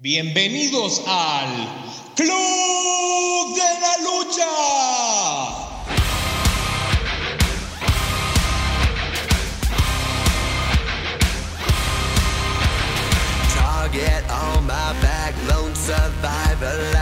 Bienvenidos al Club de la Lucha. Target on my back, lone survivor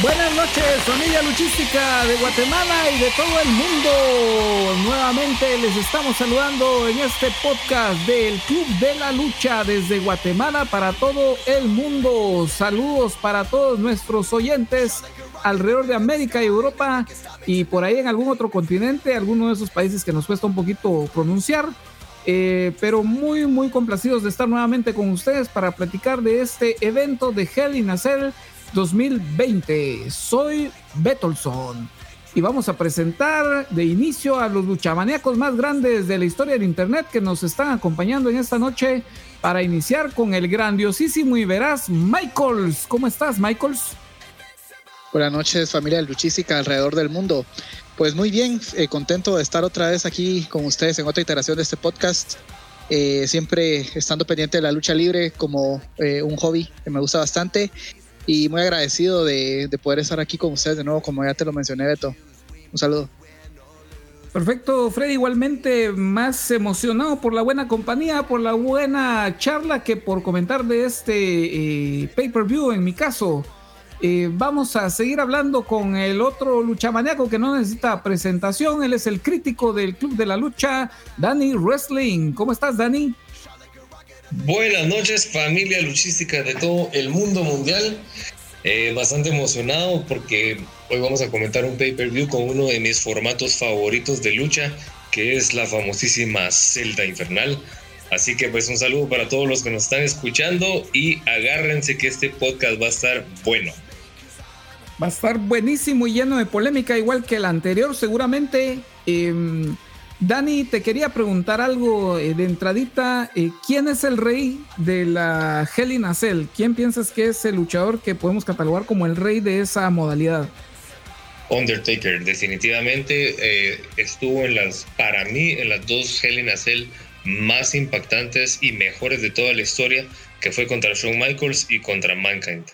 Buenas noches, familia luchística de Guatemala y de todo el mundo. Nuevamente les estamos saludando en este podcast del Club de la Lucha desde Guatemala para todo el mundo. Saludos para todos nuestros oyentes alrededor de América y Europa y por ahí en algún otro continente, alguno de esos países que nos cuesta un poquito pronunciar. Eh, pero muy, muy complacidos de estar nuevamente con ustedes para platicar de este evento de Hell in a Cell 2020. Soy Betolson y vamos a presentar de inicio a los luchamaníacos más grandes de la historia del Internet que nos están acompañando en esta noche para iniciar con el grandiosísimo y veraz Michaels. ¿Cómo estás, Michaels? Buenas noches, familia luchística alrededor del mundo. Pues muy bien, eh, contento de estar otra vez aquí con ustedes en otra iteración de este podcast. Eh, siempre estando pendiente de la lucha libre como eh, un hobby que me gusta bastante y muy agradecido de, de poder estar aquí con ustedes de nuevo, como ya te lo mencioné, Beto. Un saludo. Perfecto, Freddy, igualmente más emocionado por la buena compañía, por la buena charla que por comentar de este eh, pay-per-view en mi caso. Eh, vamos a seguir hablando con el otro luchamaniaco que no necesita presentación. Él es el crítico del Club de la Lucha, Danny Wrestling. ¿Cómo estás, Danny? Buenas noches, familia luchística de todo el mundo mundial. Eh, bastante emocionado porque hoy vamos a comentar un pay-per-view con uno de mis formatos favoritos de lucha, que es la famosísima Celda Infernal. Así que pues un saludo para todos los que nos están escuchando y agárrense que este podcast va a estar bueno. Va a estar buenísimo y lleno de polémica, igual que el anterior, seguramente. Eh, Dani, te quería preguntar algo eh, de entradita. Eh, ¿Quién es el rey de la Hell in a Cell? ¿Quién piensas que es el luchador que podemos catalogar como el rey de esa modalidad? Undertaker, definitivamente eh, estuvo en las, para mí, en las dos Hell in a Cell más impactantes y mejores de toda la historia, que fue contra Shawn Michaels y contra Mankind.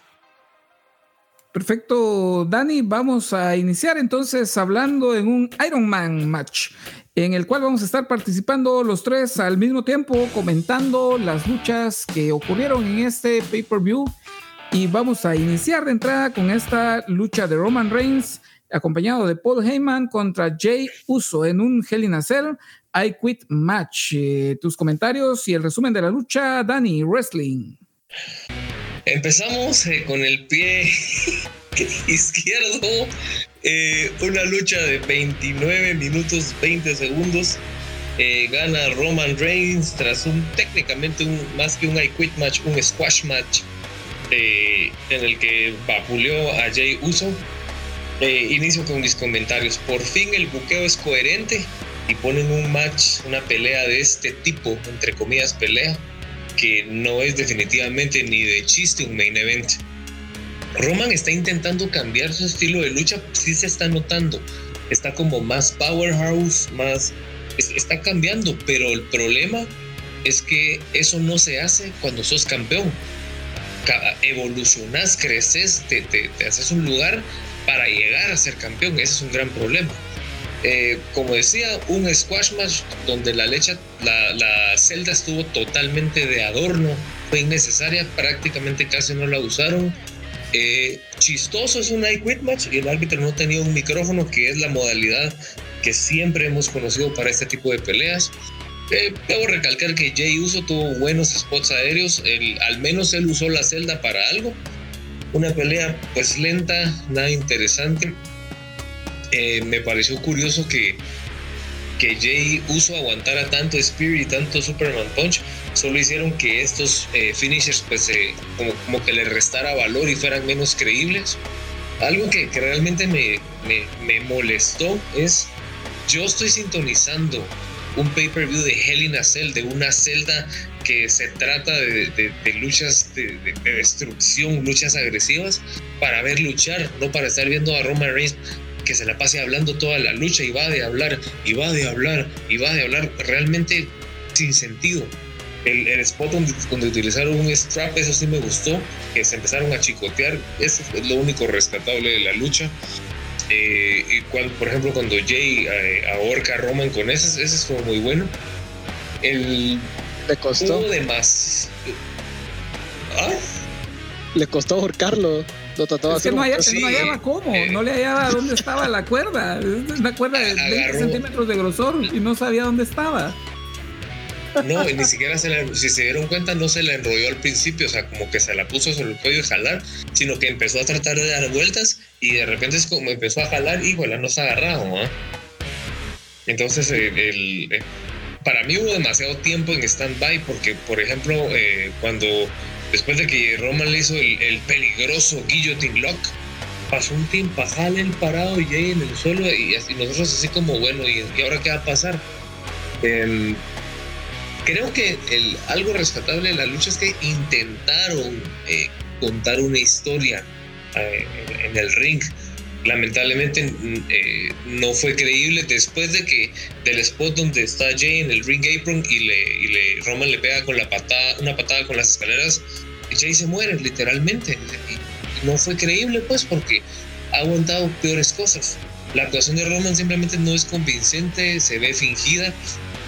Perfecto, Dani, vamos a iniciar entonces hablando en un Iron Man match, en el cual vamos a estar participando los tres al mismo tiempo, comentando las luchas que ocurrieron en este pay-per-view. Y vamos a iniciar de entrada con esta lucha de Roman Reigns, acompañado de Paul Heyman contra Jay Uso en un Hell in a Cell I Quit match. Eh, tus comentarios y el resumen de la lucha, Dani, Wrestling. Empezamos eh, con el pie izquierdo, eh, una lucha de 29 minutos 20 segundos. Eh, gana Roman Reigns tras un técnicamente un, más que un I Quit match, un squash match eh, en el que vapuleó a Jay Uso. Eh, inicio con mis comentarios. Por fin el buqueo es coherente y ponen un match, una pelea de este tipo, entre comillas, pelea, que no es definitivamente ni de chiste un main event. Roman está intentando cambiar su estilo de lucha, sí se está notando. Está como más powerhouse, más. es- Está cambiando, pero el problema es que eso no se hace cuando sos campeón. Ca- Evolucionás, creces, te, te- te haces un lugar para llegar a ser campeón. Ese es un gran problema. Eh, como decía, un squash match donde la leche, la, la celda estuvo totalmente de adorno, fue innecesaria, prácticamente casi no la usaron. Eh, chistoso es un I Quit match y el árbitro no tenía un micrófono, que es la modalidad que siempre hemos conocido para este tipo de peleas. Eh, debo recalcar que Jay Uso tuvo buenos spots aéreos, al menos él usó la celda para algo. Una pelea pues lenta, nada interesante. Eh, me pareció curioso que, que Jay Uso aguantara tanto Spirit y tanto Superman Punch. Solo hicieron que estos eh, finishers pues eh, como, que le restara valor y fueran menos creíbles. Algo que, que realmente me, me, molestó es, yo estoy sintonizando un pay-per-view de Hell in a Cell, de una celda que se trata de, de- luchas de, de- de destrucción, luchas agresivas, para ver luchar, no para estar viendo a Roman Reigns que se la pase hablando toda la lucha y va de hablar, y va de hablar, y va de hablar, realmente sin sentido. El, el spot donde, donde utilizaron un strap, eso sí me gustó, que se empezaron a chicotear, eso es lo único rescatable de la lucha. Eh, y cuando, por ejemplo, cuando Jay eh, ahorca a Roman con eso, eso estuvo muy bueno. El Le costó, hubo de más. ¿Ah? le costó ahorcarlo. Lo Es que no, haya- Sí, no hallaba cómo, eh, no le hallaba dónde estaba la cuerda. Es una cuerda de 20 Agarró. centímetros de grosor y no sabía dónde estaba. No, y ni siquiera se la, si se dieron cuenta, no se la enrolló al principio, o sea, como que se la puso sobre el cuello y jalar, sino que empezó a tratar de dar vueltas y de repente es como empezó a jalar, híjole, no se ha agarrado, ¿ah? Entonces, eh, el, eh, para mí hubo demasiado tiempo en stand-by, porque, por ejemplo, eh, cuando después de que Roman le hizo el, el peligroso guillotine lock, pasó un tiempo, jale el parado y Jay en el suelo, y, nosotros así como, bueno, ¿y, ahora qué va a pasar? Em, creo que algo rescatable de la lucha es que intentaron eh, contar una historia eh, en el ring. Lamentablemente eh, no fue creíble después de que del spot donde está Jay en el ring apron y le, y le Roman le pega con la patada, una patada con las escaleras, Jay se muere literalmente. Y no fue creíble pues porque ha aguantado peores cosas. La actuación de Roman simplemente no es convincente, se ve fingida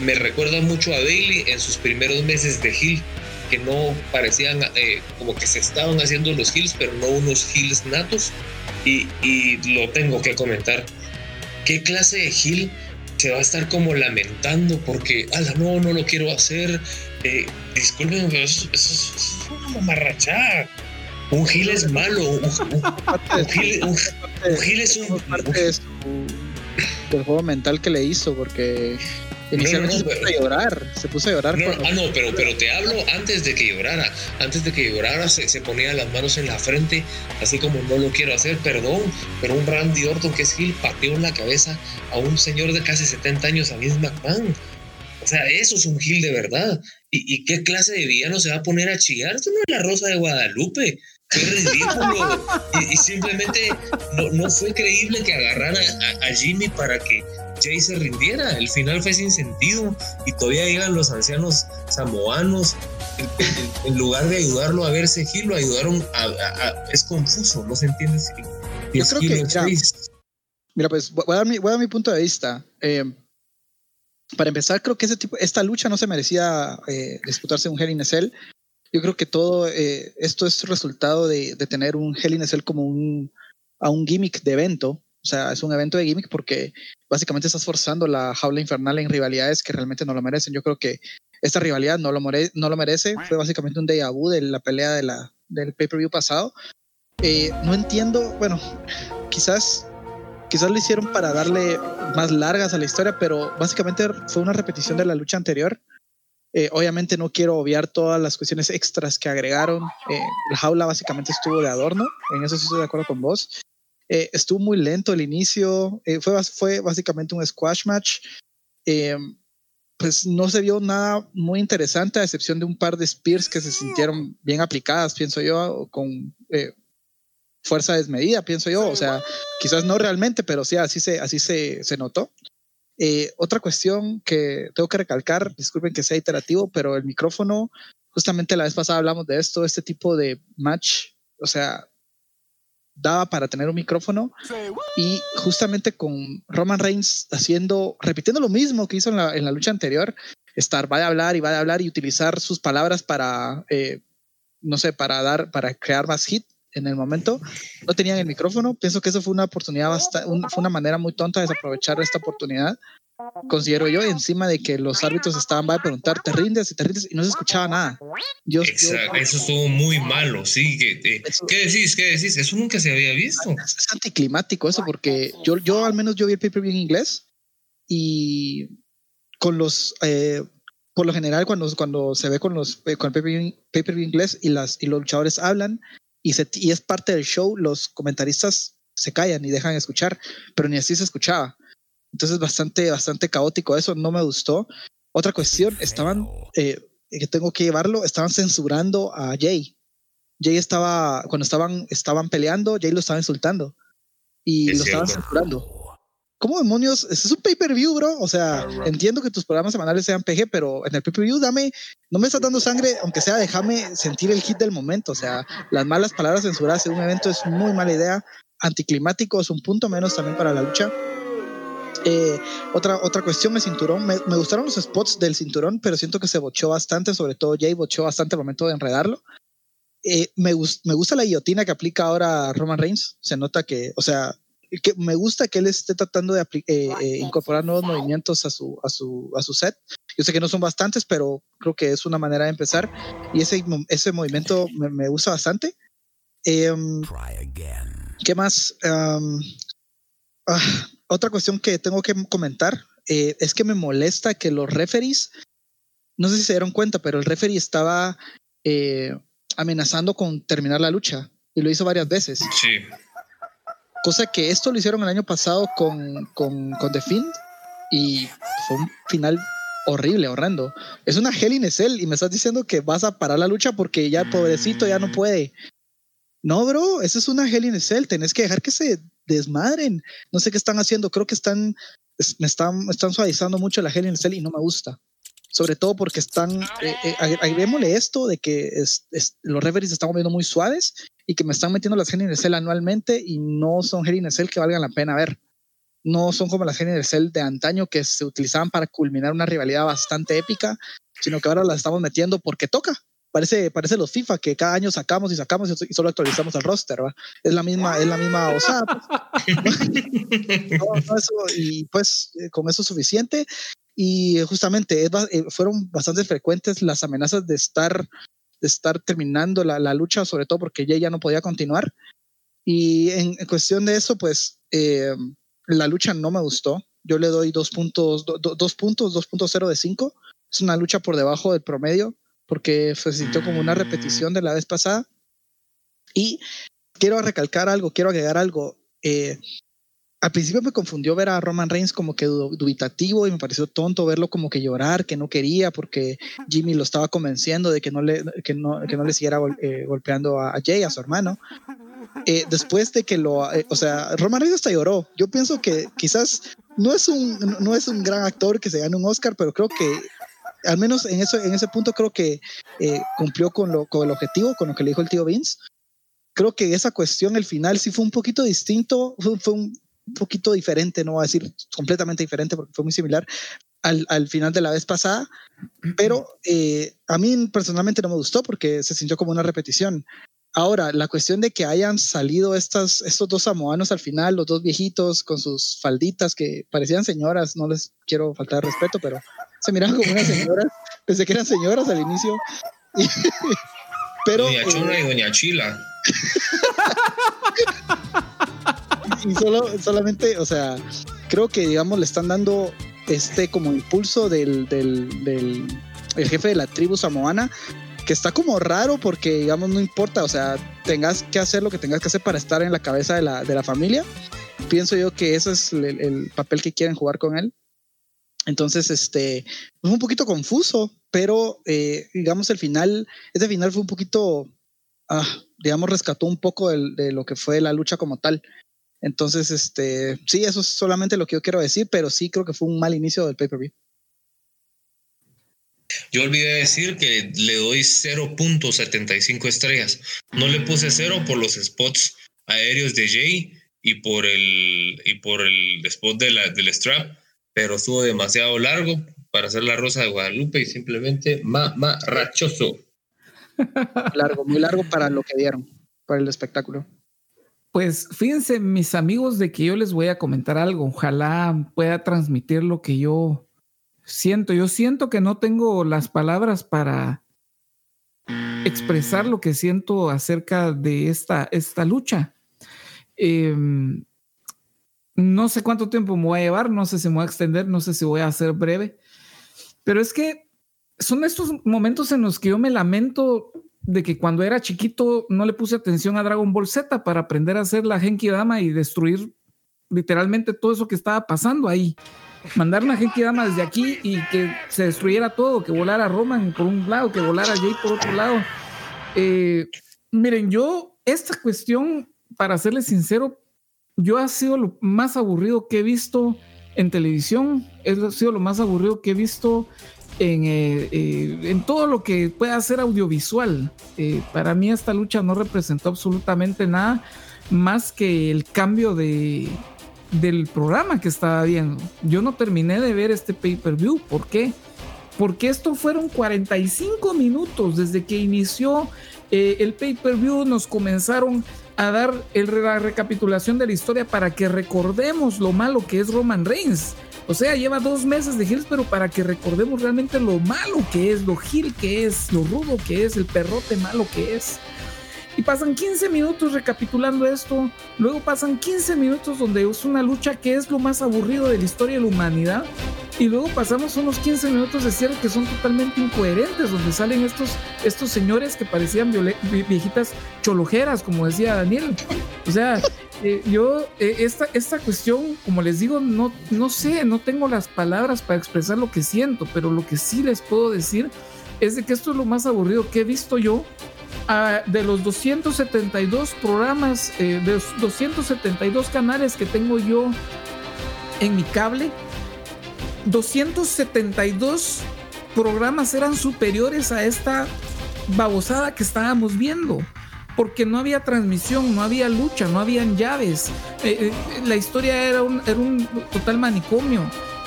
me recuerda mucho a Bailey en sus primeros meses de heel, que no parecían eh, como que se estaban haciendo los heels, pero no unos heels natos. Y, y lo tengo que comentar. ¿Qué clase de heel se va a estar como lamentando porque, ala, no, no lo quiero hacer? Eh, disculpen, pero eso, eso es eso es una mamarrachada. Un heel es malo, un, un- heel es un... parte de su- del juego mental que le hizo, porque inicialmente no, se puso a llorar, se puso a llorar. No, cuando- ah, no, pero, pero te hablo antes de que llorara. Antes de que llorara se, se ponía las manos en la frente, así como no lo quiero hacer, perdón. Pero un Randy Orton que es Gil pateó en la cabeza a un señor de casi 70 años, a Vince McMahon. O sea, eso es un Gil de verdad. ¿Y, y qué clase de villano se va a poner a chillar? Esto no es la Rosa de Guadalupe. Qué ridículo. y, y simplemente no, no fue creíble que agarrara a, a Jimmy para que Jay se rindiera. El final fue sin sentido y todavía llegan los ancianos samoanos. En, lugar de ayudarlo a verse Gil, lo ayudaron a, a- a- Es confuso, no se entiende si, si Yo es creo que, face. Mira, pues voy a dar mi, voy a dar mi punto de vista. Eh, para empezar, creo que ese tipo, esta lucha no se merecía eh, disputarse un Hell in a Cell. Yo creo que todo eh, esto es resultado de, de tener un Hell in a Cell como un, a un gimmick de evento. O sea, es un evento de gimmick porque básicamente estás forzando la jaula infernal en rivalidades que realmente no lo merecen. Yo creo que esta rivalidad no lo, more- no lo merece. Fue básicamente un déjà vu de la pelea de la, del pay-per-view pasado. Eh, no entiendo, bueno, quizás quizás lo hicieron para darle más largas a la historia, pero básicamente fue una repetición de la lucha anterior. Eh, obviamente no quiero obviar todas las cuestiones extras que agregaron. Eh, la jaula básicamente estuvo de adorno, en eso sí estoy de acuerdo con vos. Eh, estuvo muy lento el inicio, eh, fue, fue básicamente un squash match. Eh, pues no se vio nada muy interesante, a excepción de un par de spears que se sintieron bien aplicadas, pienso yo, con eh, fuerza desmedida, pienso yo. O sea, quizás no realmente, pero sí, así se, así se, se notó. Otra cuestión que tengo que recalcar, disculpen que sea iterativo, pero el micrófono, justamente la vez pasada hablamos de esto, este tipo de match, o sea, daba para tener un micrófono y justamente con Roman Reigns haciendo, repitiendo lo mismo que hizo en la, en la lucha anterior, estar, va a hablar y va a hablar y utilizar sus palabras para, eh, no sé, para dar, para crear más hit en el momento. No tenían el micrófono. Pienso que eso fue una oportunidad, bastante, fue una manera muy tonta de desaprovechar esta oportunidad. Considero yo, encima de que los árbitros estaban va a preguntar, ¿te rindes? ¿Y te rindes? Y no se escuchaba nada. Yo, yo- Exacto, eso estuvo muy malo, sí. Que, eh, Eso- ¿Qué decís? ¿Qué decís? Eso nunca se había visto. es, es anticlimático eso porque yo, yo al menos yo vi el pay-per-view en inglés y con los eh, por lo general cuando, cuando se ve con los eh, con el pay-per-view pay-per-view inglés y las y los luchadores hablan y, se, y es parte del show los comentaristas se callan y dejan de escuchar pero ni así se escuchaba entonces bastante bastante caótico eso no me gustó otra cuestión estaban eh, eh, que tengo que llevarlo, estaban censurando a Jay. Jay estaba, cuando estaban, estaban peleando, Jay lo estaba insultando y Es lo estaban cierto. censurando. ¿Cómo demonios? Es un pay-per-view, bro. O sea, entiendo que tus programas semanales sean PG, pero en el pay-per-view dame, no me estás dando sangre, aunque sea déjame sentir el hit del momento. O sea, las malas palabras censuradas en un evento es muy mala idea. Anticlimático es un punto menos también para la lucha. Eh, otra, otra cuestión, el cinturón. Me, me gustaron los spots del cinturón, pero siento que se bochó bastante, sobre todo Jay bochó bastante al momento de enredarlo. Eh, me, me gusta la guillotina que aplica ahora Roman Reigns. Se nota que, o sea, que me gusta que él esté tratando de eh, eh, incorporar nuevos movimientos a su, a, su, a su set. Yo sé que no son bastantes, pero creo que es una manera de empezar. Y ese, ese movimiento me, me gusta bastante. Em, ¿Qué más? Am, ah, otra cuestión que tengo que comentar eh, es que me molesta que los referees, no sé si se dieron cuenta, pero el referee estaba eh, amenazando con terminar la lucha y lo hizo varias veces. Sí. Cosa que esto lo hicieron el año pasado con, con, con The Fiend y fue un final horrible, horrendo. Es una Hell in a Cell y me estás diciendo que vas a parar la lucha porque ya el pobrecito ya no puede. No, bro, eso es una Hell in a Cell. Tenés que dejar que se desmadren. No sé qué están haciendo. Creo que están, es- me están, están suavizando mucho la Hell in a Cell y no me gusta. Sobre todo porque están, eh, eh, esto de que es- es- los referees están moviendo muy suaves y que me están metiendo las Hell in a Cell anualmente y no son Hell in a Cell que valgan la pena ver. No son como las Hell in a Cell de antaño que se utilizaban para culminar una rivalidad bastante épica, sino que ahora las estamos metiendo porque toca. Parece, parece los FIFA que cada año sacamos y sacamos y solo actualizamos el roster, ¿va? Es la misma, es la misma osada. pues. No, no, eso, y pues eh, con eso es suficiente. Y justamente eh, fueron bastante frecuentes las amenazas de estar, de estar terminando la, la lucha, sobre todo porque Jay ya no podía continuar. Y en, en cuestión de eso, pues eh, la lucha no me gustó. Yo le doy dos puntos, do- do- dos puntos, 2.0 de 5. Es una lucha por debajo del promedio porque se sintió como una repetición de la vez pasada. Y quiero recalcar algo, quiero agregar algo. Eh, al principio me confundió ver a Roman Reigns como que du- dubitativo y me pareció tonto verlo como que llorar, que no quería porque Jimmy lo estaba convenciendo de que no le, que no, que no le siguiera eh, golpeando a Jay, a su hermano. Eh, después de que lo, eh, o sea, Roman Reigns hasta lloró. Yo pienso que quizás no es un, no es un gran actor que se gane un Oscar, pero creo que al menos en, eso, en ese punto creo que eh, cumplió con, lo, con el objetivo, con lo que le dijo el tío Vince. Creo que esa cuestión, el final, sí fue un poquito distinto, fue, un poquito diferente, no voy a decir completamente diferente porque fue muy similar al, al final de la vez pasada, pero eh, a mí personalmente no me gustó porque se sintió como una repetición. Ahora, la cuestión de que hayan salido estas, estos dos samoanos al final, los dos viejitos con sus falditas que parecían señoras, no les quiero faltar respeto, pero se miraban como unas señoras, pensé que eran señoras al inicio. pero Doña eh, Chona y Doña Chila. y solo, solamente, o sea, creo que, digamos, le están dando este como impulso del, del, del el jefe de la tribu samoana, que está como raro porque, digamos, no importa, o sea, tengas que hacer lo que tengas que hacer para estar en la cabeza de la, de la familia. Pienso yo que ese es el, el papel que quieren jugar con él. Entonces, este, es un poquito confuso, pero eh, digamos, el final, ese final fue un poquito, ah, digamos, rescató un poco de lo que fue la lucha como tal. Entonces, este, sí, eso es solamente lo que yo quiero decir, pero sí creo que fue un mal inicio del pay-per-view. Yo olvidé decir que le doy 0.75 estrellas. No le puse cero por los spots aéreos de Jay y por el, y por el spot de la, del strap, pero estuvo demasiado largo para hacer la Rosa de Guadalupe y simplemente mamarrachoso. Largo, muy largo para lo que dieron, para el espectáculo. Pues fíjense, mis amigos, de que yo les voy a comentar algo. Ojalá pueda transmitir lo que yo siento. Yo siento que no tengo las palabras para expresar lo que siento acerca de esta, esta lucha. Eh, no sé cuánto tiempo me voy a llevar, no sé si me voy a extender, no sé si voy a hacer breve, pero es que son estos momentos en los que yo me lamento de que cuando era chiquito no le puse atención a Dragon Ball Z para aprender a hacer la Genki Dama y destruir literalmente todo eso que estaba pasando ahí. Mandar una gente Dama desde aquí y que se destruyera todo, que volara Roman por un lado, que volara Jay por otro lado. Eh, miren, yo, esta cuestión, para serles sincero, yo ha sido lo más aburrido que he visto en televisión, ha sido lo más aburrido que he visto en, eh, eh, en todo lo que pueda ser audiovisual. Eh, para mí esta lucha no representó absolutamente nada más que el cambio de, del programa que estaba viendo. Yo no terminé de ver este pay-per-view. ¿Por qué? Porque esto fueron 45 minutos desde que inició el pay-per-view. Nos comenzaron a dar el, la recapitulación de la historia para que recordemos lo malo que es Roman Reigns. O sea, lleva dos meses de Hills, pero para que recordemos realmente lo malo que es, lo Gil que es, lo rudo que es, el perrote malo que es. Y pasan 15 minutos recapitulando esto, luego pasan 15 minutos donde es una lucha que es lo más aburrido de la historia de la humanidad, y luego pasamos unos 15 minutos de cierre que son totalmente incoherentes, donde salen estos, estos señores que parecían viejitas cholojeras, como decía Daniel. O sea, eh, yo, eh, esta, esta cuestión, como les digo, no, no sé, no tengo las palabras para expresar lo que siento, pero lo que sí les puedo decir es de que esto es lo más aburrido que he visto yo de los 272 programas, eh, de los 272 canales que tengo yo en mi cable, 272 programas eran superiores a esta babosada que estábamos viendo. Porque no había transmisión, no había lucha, no habían llaves. Eh, eh, la historia era un, era un total manicomio.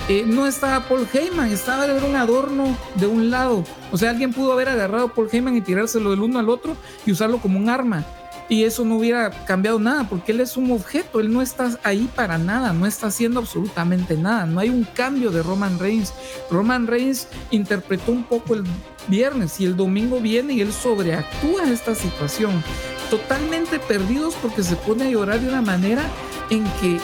Eh, no estaba Paul Heyman, estaba era un adorno de un lado. O sea, alguien pudo haber agarrado a Paul Heyman y tirárselo del uno al otro y usarlo como un arma. Y eso no hubiera cambiado nada, porque él es un objeto, él no está ahí para nada, no está haciendo absolutamente nada. No hay un cambio de Roman Reigns. Roman Reigns interpretó un poco el viernes y el domingo viene y él sobreactúa esta situación. Totalmente perdidos porque se pone a llorar de una manera en que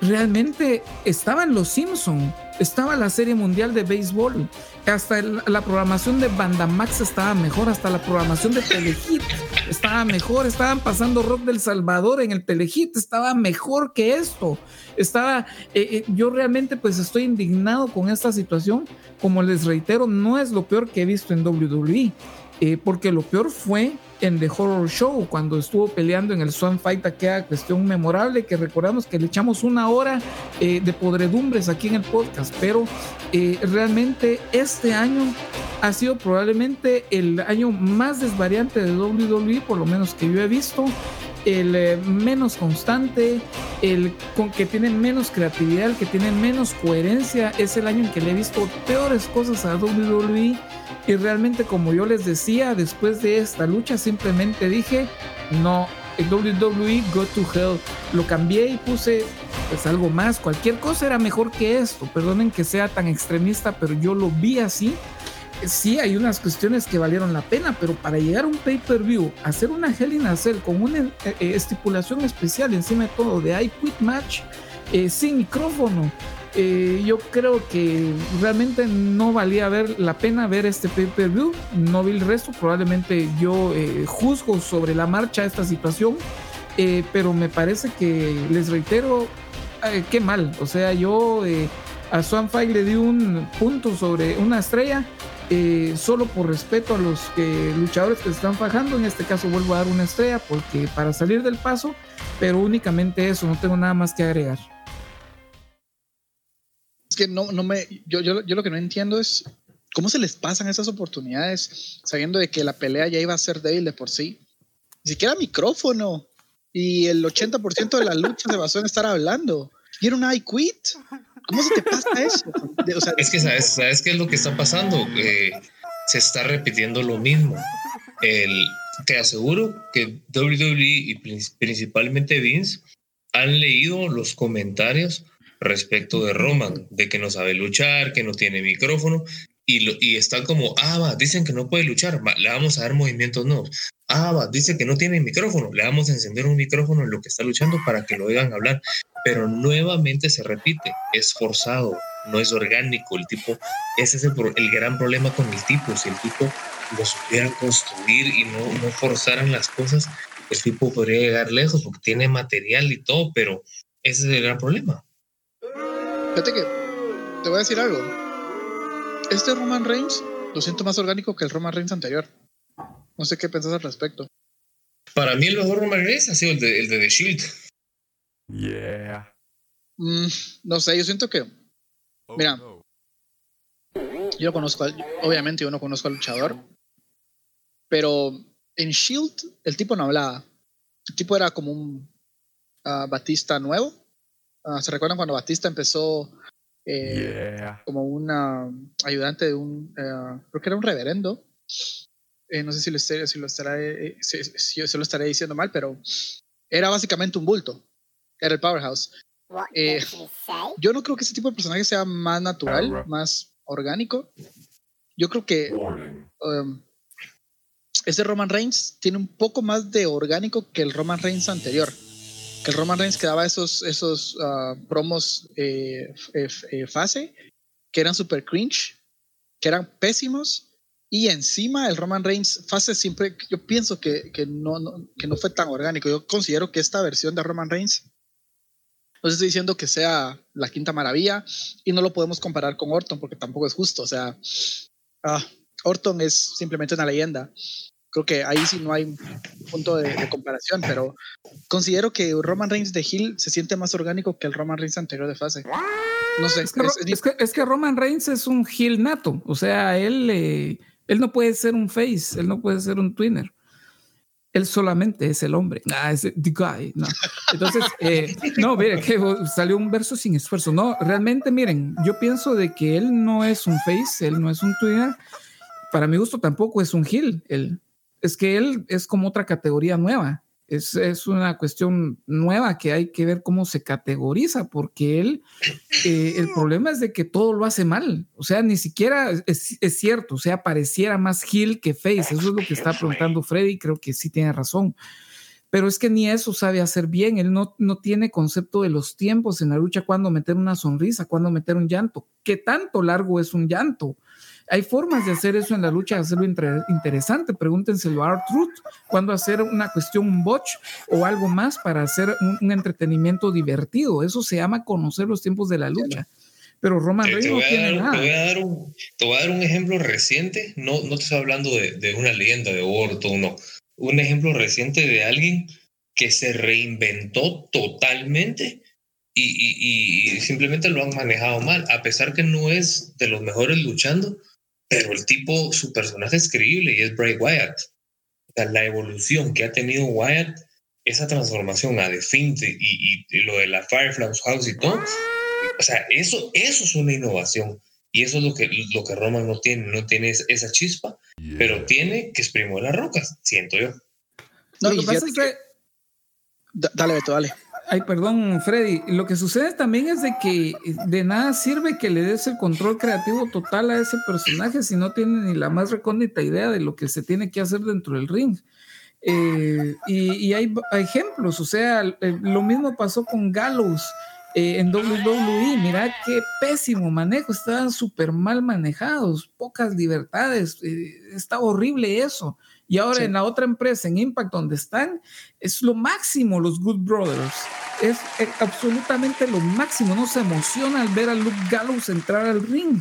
realmente estaban los Simpson, estaba la Serie Mundial de Béisbol, hasta la programación de Bandamax estaba mejor, hasta la programación de Telehit estaba mejor, estaban pasando rock del Salvador en el Telehit, estaba mejor que esto. Estaba, eh, eh, yo realmente pues estoy indignado con esta situación, como les reitero, no es lo peor que he visto en WWE, eh, porque lo peor fue en The Horror Show, cuando estuvo peleando en el Swan Fight, aquella cuestión memorable que recordamos que le echamos una hora eh, de podredumbres aquí en el podcast, pero eh, realmente este año ha sido probablemente el año más desvariante de WWE, por lo menos que yo he visto el eh, menos constante, el con que tiene menos creatividad, el que tiene menos coherencia, es el año en que le he visto peores cosas a WWE y realmente como yo les decía, después de esta lucha simplemente dije, no, el WWE Go to Hell. Lo cambié y puse pues algo más, cualquier cosa era mejor que esto. Perdonen que sea tan extremista, pero yo lo vi así. Sí, hay unas cuestiones que valieron la pena, pero para llegar a un pay-per-view, hacer una Hell in a Cell con una eh, eh, estipulación especial encima de todo de I Quit Match, eh, sin micrófono, eh, yo creo que realmente no valía la pena ver este pay-per-view. No vi el resto. Probablemente yo eh, juzgo sobre la marcha esta situación. Eh, pero me parece que, les reitero, qué mal. O sea, yo a Swan le di un punto sobre una estrella. solo por respeto a los luchadores que se están fajando, en este caso vuelvo a dar una estrella porque para salir del paso, pero únicamente eso, no tengo nada más que agregar que no, no me, yo, yo, yo lo que no entiendo es cómo se les pasan esas oportunidades sabiendo de que la pelea ya iba a ser débil de por sí. Ni siquiera micrófono. Y el 80% de la lucha se basó en estar hablando. Y era un I quit. ¿Cómo se te pasa eso? es que sabes, sabes qué es lo que está pasando. Eh, se está repitiendo lo mismo. El, te aseguro que WWE y principalmente Vince han leído los comentarios respecto de Roman, de que no sabe luchar, que no tiene micrófono, y, lo, y está como, ah, va, dicen que no puede luchar, le vamos a dar movimientos nuevos. Ah, va, dice que no tiene micrófono, le vamos a encender un micrófono en lo que está luchando para que lo oigan hablar. Pero nuevamente se repite, es forzado, no es orgánico. El tipo, ese es el, el gran problema con el tipo. Si el tipo lo supieran construir y no, no forzaran las cosas, el tipo podría llegar lejos porque tiene material y todo, pero Ese es el gran problema. Fíjate que te voy a decir algo. Este Roman Reigns lo siento más orgánico que el Roman Reigns anterior. No sé qué pensás al respecto. Para mí el mejor Roman Reigns ha sido el de, el de The Shield. Yeah. Mm, no sé, yo siento que Oh, Mira. no. yo conozco, al- obviamente yo no conozco al luchador, pero en Shield el tipo no hablaba. El tipo era como un ah, Batista nuevo. Ah, ¿Se recuerdan cuando Batista empezó eh, Yeah. como un ayudante de un, eh, creo que era un reverendo? Eh, no sé si lo, estaré, si, lo estaré, si, lo estaré diciendo mal, pero era básicamente un bulto. Era el powerhouse. Eh, yo no creo que ese tipo de personaje sea más natural, más orgánico. Yo creo que um, ese Roman Reigns tiene un poco más de orgánico que el Roman Reigns anterior. Que el Roman Reigns que daba esos, esos ah, promos eh, f- eh, fase, que eran super cringe, que eran pésimos. Y encima el Roman Reigns fase siempre, yo pienso que, que no, no- que no fue tan orgánico. Yo considero que esta versión de Roman Reigns, no estoy diciendo que sea la quinta maravilla, y no lo podemos comparar con Orton porque tampoco es justo. O sea, ah, Orton es simplemente una leyenda. Creo que ahí sí no hay punto de, de comparación, pero considero que Roman Reigns de Hill se siente más orgánico que el Roman Reigns anterior de fase. No sé, Es que, es- que- es que Roman Reigns es un heel nato. O sea, él, eh, él no puede ser un face, él no puede ser un twinner. Él solamente es el hombre. Ah, es the guy. No. Entonces, eh, no, mire, que salió un verso sin esfuerzo. No, realmente, miren, yo pienso de que él no es un face, él no es un twinner. Para mi gusto tampoco es un heel. Él, es que él es como otra categoría nueva. Es, es una cuestión nueva que hay que ver cómo se categoriza, porque él eh, el problema es de que todo lo hace mal. O sea, ni siquiera es, cierto. O sea, pareciera más heel que face. Eso es lo que está preguntando Freddy. Creo que sí tiene razón. Pero es que ni eso sabe hacer bien. Él no, no tiene concepto de los tiempos en la lucha, cuándo meter una sonrisa, cuándo meter un llanto. ¿Qué tanto largo es un llanto? Hay formas de hacer eso en la lucha, de hacerlo inter- interesante. Pregúntenselo a Art-Truth, cuándo hacer una cuestión, un botch o algo más para hacer un, un entretenimiento divertido. Eso se llama conocer los tiempos de la lucha. Pero Roman Reigns te no voy a tiene dar, te voy nada. a dar un, te voy a dar un ejemplo reciente. No, no te estoy hablando de, de una leyenda de Orton, no. Un ejemplo reciente de alguien que se reinventó totalmente y, y- y simplemente lo han manejado mal, a pesar que no es de los mejores luchando, pero el tipo, su personaje es creíble y es Bray Wyatt. O sea, la evolución que ha tenido Wyatt, esa transformación a The Fiend y, y- y lo de la Firefly House y todo, o sea, eso, eso es una innovación. Y eso es lo que, lo que Roman no tiene, no tiene es- esa chispa, pero tiene que exprimir las rocas, siento yo. no, lo que pasa es que- que da- dale, Beto, dale. Ay, perdón, Freddy. Lo que sucede también es de que de nada sirve que le des el control creativo total a ese personaje si no tiene ni la más recóndita idea de lo que se tiene que hacer dentro del ring. Eh, y, hay ejemplos, o sea, eh, lo mismo pasó con Gallows eh, en WWE. Mira qué pésimo manejo, estaban súper mal manejados, pocas libertades, está horrible eso. Y ahora Sí. en la otra empresa, en Impact, donde están, es lo máximo los Good Brothers. Es eh, absolutamente lo máximo. No se emociona al ver a Luke Gallows entrar al ring.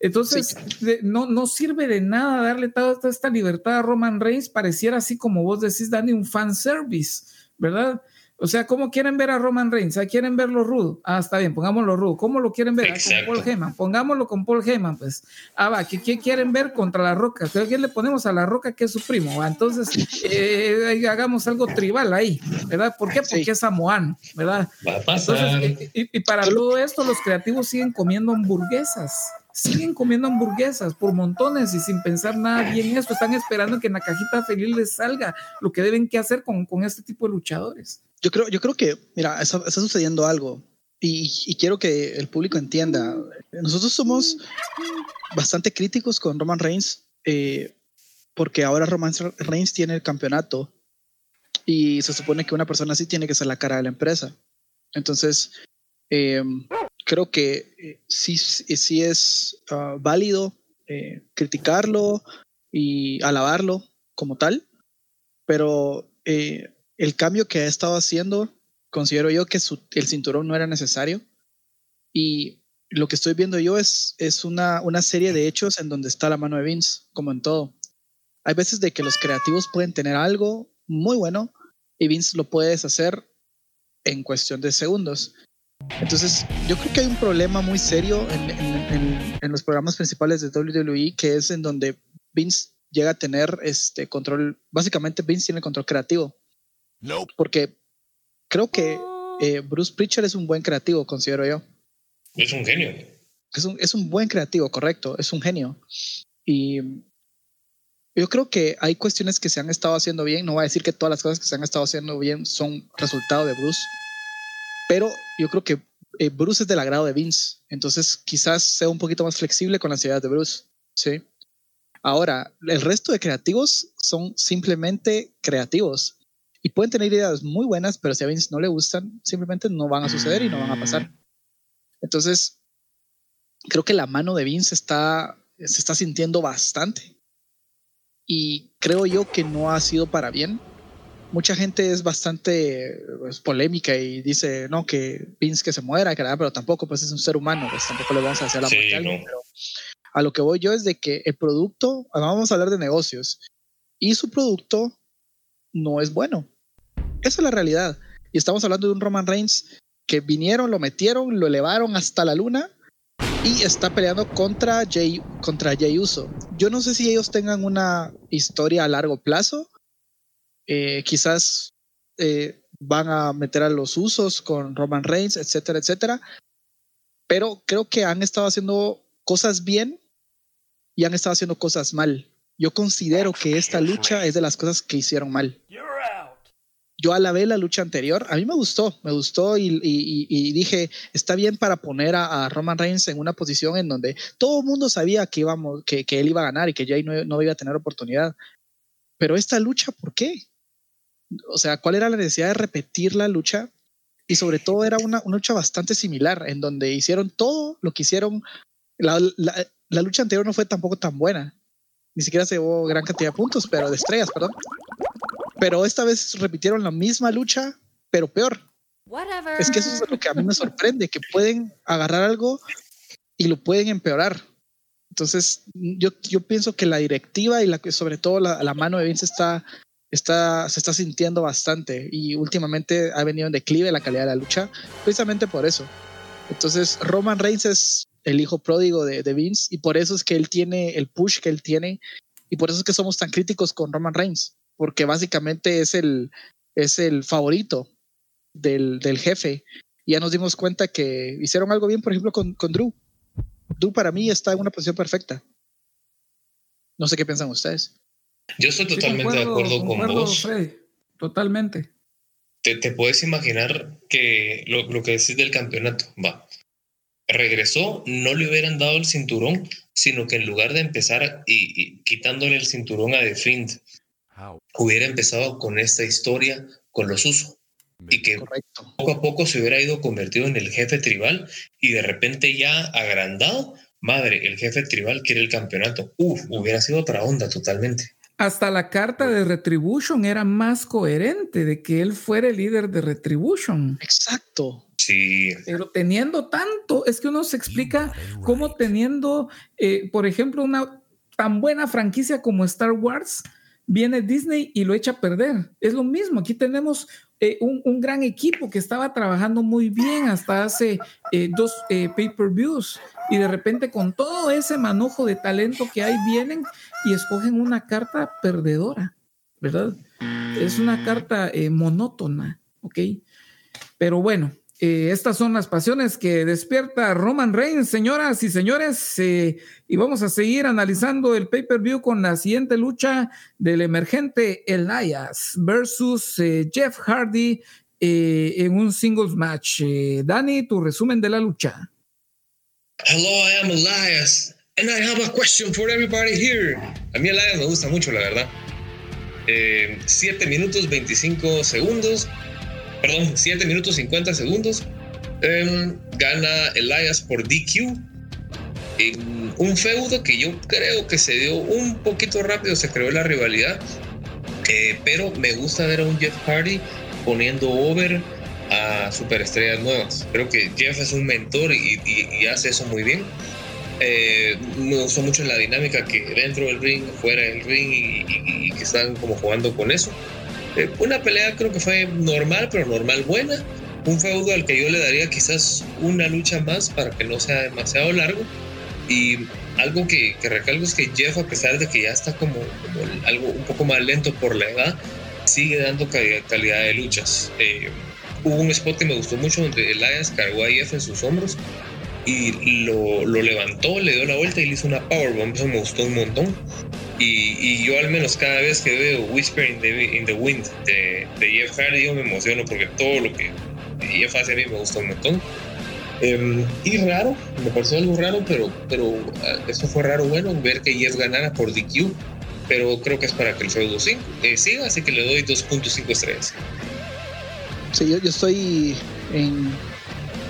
Entonces, de- no, no sirve de nada darle toda esta, esta libertad a Roman Reigns. Pareciera así como vos decís, Dani, un fan service, ¿verdad? O sea, ¿cómo quieren ver a Roman Reigns? ¿Ah, ¿Quieren verlo rudo? Ah, está bien, pongámoslo rudo. ¿Cómo lo quieren ver? Ah, Exacto. con Paul Heyman. Pongámoslo con Paul Heyman, pues. Ah, va, ¿qué, qué quieren ver contra la roca? ¿Qué, le ponemos a la roca que es su primo? Va, entonces, eh, hagamos algo tribal ahí, ¿verdad? ¿Por qué? Porque Sí. es samoano, ¿verdad? Va a pasar. Entonces, y, y- y para todo esto, los creativos siguen comiendo hamburguesas. Siguen comiendo hamburguesas por montones y sin pensar nada bien esto. Están esperando que en la cajita feliz les salga lo que deben que hacer con, con este tipo de luchadores. Yo creo, yo creo que, mira, está, está sucediendo algo y, y quiero que el público entienda. Nosotros somos bastante críticos con Roman Reigns eh, porque ahora Roman Reigns tiene el campeonato y se supone que una persona así tiene que ser la cara de la empresa. Entonces, eh, creo que eh, sí, sí sí es ah, válido eh, criticarlo y alabarlo como tal, pero eh, el cambio que ha estado haciendo Considero yo que su- el cinturón no era necesario. Y lo que estoy viendo yo es, es una, una serie de hechos en donde está la mano de Vince, como en todo. Hay veces de que los creativos pueden tener algo muy bueno y Vince lo puede deshacer en cuestión de segundos. Entonces, yo creo que hay un problema muy serio en, en- en- en los programas principales de WWE, que es en donde Vince llega a tener este control, básicamente Vince tiene control creativo, Nope. porque creo que eh, Bruce Pritchard es un buen creativo, considero yo. Es un genio. Es un, es un buen creativo, correcto, es un genio. Y yo creo que hay cuestiones que se han estado haciendo bien, no voy a decir que todas las cosas que se han estado haciendo bien son resultado de Bruce, pero yo creo que eh, Bruce es del agrado de Vince, entonces quizás sea un poquito más flexible con las ideas de Bruce, ¿sí? Ahora, el resto de creativos son simplemente creativos y pueden tener ideas muy buenas, pero si a Vince no le gustan, simplemente no van a suceder y no van a pasar. Entonces, creo que la mano de Vince está, se está sintiendo bastante. Y creo yo que no ha sido para bien. Mucha gente es bastante pues, polémica y dice, no, que Vince que se muera, que nada, pero tampoco, pues es un ser humano, pues tampoco le vamos a hacer la Sí, muerte a alguien, no. pero a lo que voy yo es de que el producto, vamos a hablar de negocios, y su producto no es bueno. Esa es la realidad. Y estamos hablando de un Roman Reigns que vinieron, lo metieron, lo elevaron hasta la luna y está peleando contra Jay, contra Jay Uso. Yo no sé si ellos tengan una historia a largo plazo. Eh, quizás eh, van a meter a los usos con Roman Reigns, etcétera, etcétera. Pero creo que han estado haciendo cosas bien y han estado haciendo cosas mal. Yo considero que esta lucha es de las cosas que hicieron mal yo alabé la lucha anterior. A mí me gustó, me gustó y, dije, está bien para poner a, Roman Reigns en una posición en donde todo el mundo sabía que, íbamos, que, él iba a ganar y que Jay no iba a tener oportunidad. Pero esta lucha, ¿por qué? O sea, ¿cuál era la necesidad de repetir la lucha? Y sobre todo era una, una lucha bastante similar, en donde hicieron todo lo que hicieron. La, la- la lucha anterior no fue tampoco tan buena. Ni siquiera se llevó gran cantidad de puntos, pero de estrellas, perdón. Pero esta vez repitieron la misma lucha, pero peor. Whatever. Es que eso es lo que a mí me sorprende, que pueden agarrar algo y lo pueden empeorar. Entonces, yo, yo pienso que la directiva y la, sobre todo la, la mano de Vince está, está, se está sintiendo bastante y últimamente ha venido en declive la calidad de la lucha, precisamente por eso. Entonces, Roman Reigns es el hijo pródigo de, de Vince y por eso es que él tiene el push que él tiene y por eso es que somos tan críticos con Roman Reigns, porque básicamente es el, es el favorito del, del jefe. Ya nos dimos cuenta que hicieron algo bien, por ejemplo, con, con Drew. Drew para mí está en una posición perfecta. No sé qué piensan ustedes. Yo estoy Sí, totalmente de acuerdo con vos. Freddy, totalmente. Te, te puedes imaginar que lo, lo que decís del campeonato, va. Regresó, no le hubieran dado el cinturón, sino que en lugar de empezar y, y quitándole el cinturón a The Fiend, hubiera empezado con esta historia con los usos y que Correcto. poco a poco se hubiera ido convertido en el jefe tribal y de repente ya agrandado, madre, el jefe tribal quiere el campeonato. Uf, hubiera sido otra onda totalmente. Hasta la carta de Retribution era más coherente de que él fuera el líder de Retribution. Exacto. Sí, Pero teniendo tanto, es que uno se explica cómo teniendo, eh, por ejemplo, una tan buena franquicia como Star Wars, viene Disney y lo echa a perder. Es lo mismo, aquí tenemos eh, un, un gran equipo que estaba trabajando muy bien hasta hace eh, dos eh, pay-per-views y de repente con todo ese manojo de talento que hay vienen y escogen una carta perdedora, ¿verdad? Es una carta eh, monótona, ¿ok? Pero bueno, eh, estas son las pasiones que despierta Roman Reigns, señoras y señores, eh, y vamos a seguir analizando el pay-per-view con la siguiente lucha del emergente Elias versus eh, Jeff Hardy eh, en un singles match. Eh, Dani, tu resumen de la lucha. Hello, I am Elias, and I have a question for everybody here. A mí Elias me gusta mucho, la verdad. 7 minutos 25 segundos, perdón, 7 minutos 50 segundos. Em, gana Elias por DQ. En un feudo que yo creo que se dio un poquito rápido, se creó la rivalidad. Eh, pero me gusta ver a un Jeff Hardy poniendo over a superestrellas nuevas. Creo que Jeff es un mentor y hace eso muy bien. Eh, me gustó mucho la dinámica que dentro del ring, fuera del ring y, que están como jugando con eso. Eh, una pelea creo que fue normal, pero normal buena. Un feudo al que yo le daría quizás una lucha más para que no sea demasiado largo. Y algo que, que recalco es que Jeff, a pesar de que ya está como, algo un poco más lento por la edad, sigue dando calidad, calidad de luchas. Eh, hubo un spot que me gustó mucho donde Elias cargó a Jeff en sus hombros y lo, lo levantó, le dio la vuelta y le hizo una powerbomb. Eso me gustó un montón. Y, y yo al menos cada vez que veo Whisper in the, in the Wind de, de Jeff Hardy, yo me emociono porque todo lo que Jeff hace a mí me gusta un montón. Em, y raro, me pareció algo raro, pero, pero ah, eso fue raro bueno, ver que Jeff ganara por DQ. Pero creo que es para que el feudo sí- eh, siga, así que le doy 2.5 estrellas. Sí, yo, yo estoy en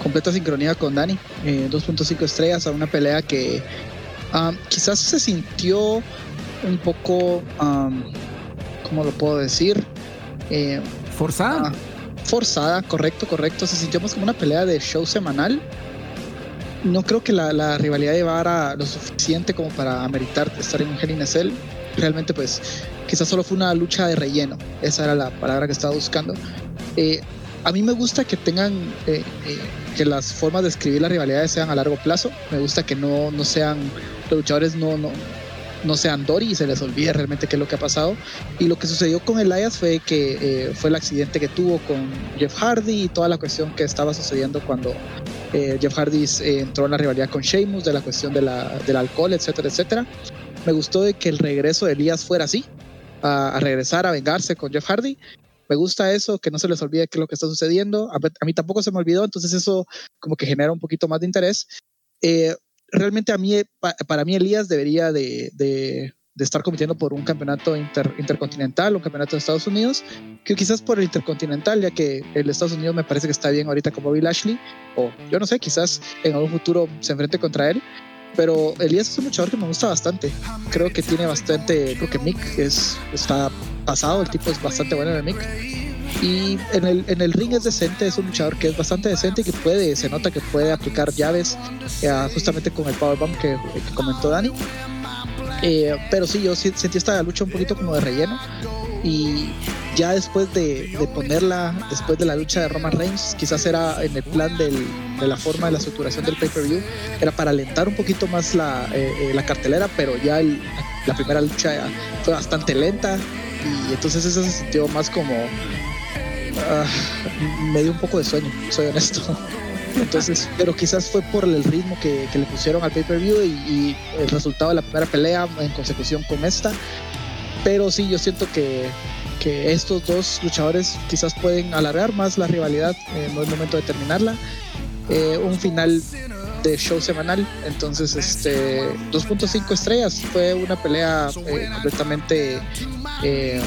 completa sincronía con Dani. eh, 2.5 estrellas a una pelea que ah, quizás se sintió un poco, am, ¿cómo lo puedo decir? Eh, Forzada. Ah, forzada, correcto, correcto. Se sintió más como una pelea de show semanal. No creo que la, la rivalidad llevara lo suficiente como para ameritar estar en un Hell in a Cell. Realmente, pues, quizás solo fue una lucha de relleno. Esa era la palabra que estaba buscando. Eh, a mí me gusta que tengan, eh, eh, que las formas de escribir las rivalidades sean a largo plazo. Me gusta que no, no sean, los luchadores no, no, no sean Dory y se les olvide realmente qué es lo que ha pasado. Y lo que sucedió con Elias fue que eh, fue el accidente que tuvo con Jeff Hardy y toda la cuestión que estaba sucediendo cuando eh, Jeff Hardy eh, entró en la rivalidad con Sheamus, de la cuestión de la, del alcohol, etcétera, etcétera. Me gustó de que el regreso de Elias fuera así, a, a regresar a vengarse con Jeff Hardy. Me gusta eso, que no se les olvide qué es lo que está sucediendo. A, a mí tampoco se me olvidó, entonces eso como que genera un poquito más de interés. Eh, realmente a mí, pa- para mí Elías debería de, de- de estar compitiendo por un campeonato inter- intercontinental, un campeonato de Estados Unidos, que quizás por el intercontinental, ya que el Estados Unidos me parece que está bien ahorita con Bobby Lashley, o yo no sé, quizás en algún futuro se enfrente contra él. Pero Elías es un luchador que me gusta bastante. Creo que tiene bastante. Creo que Mick es, está pasado. El tipo es bastante bueno en el Mick. Y en el, en el ring es decente, es un luchador que es bastante decente y que puede, se nota que puede aplicar llaves eh, justamente con el powerbomb que, que comentó Dani. Eh, pero sí, yo sentí esta lucha un poquito como de relleno. Y ya después de, de ponerla, después de la lucha de Roman Reigns, quizás era en el plan del- de la forma de la estructuración del pay-per-view, era para alentar un poquito más la, eh, eh, la cartelera, pero ya el- la primera lucha fue bastante lenta y entonces eso se sintió más como ah, me dio un poco de sueño, soy honesto. Entonces, pero quizás fue por el ritmo que, que le pusieron al pay-per-view y, y el resultado de la primera pelea en consecución con esta. Pero sí, yo siento que, que estos dos luchadores quizás pueden alargar más la rivalidad, eh, no es momento de terminarla. Eh, un final de show semanal, entonces este 2.5 estrellas fue una pelea eh, completamente eh,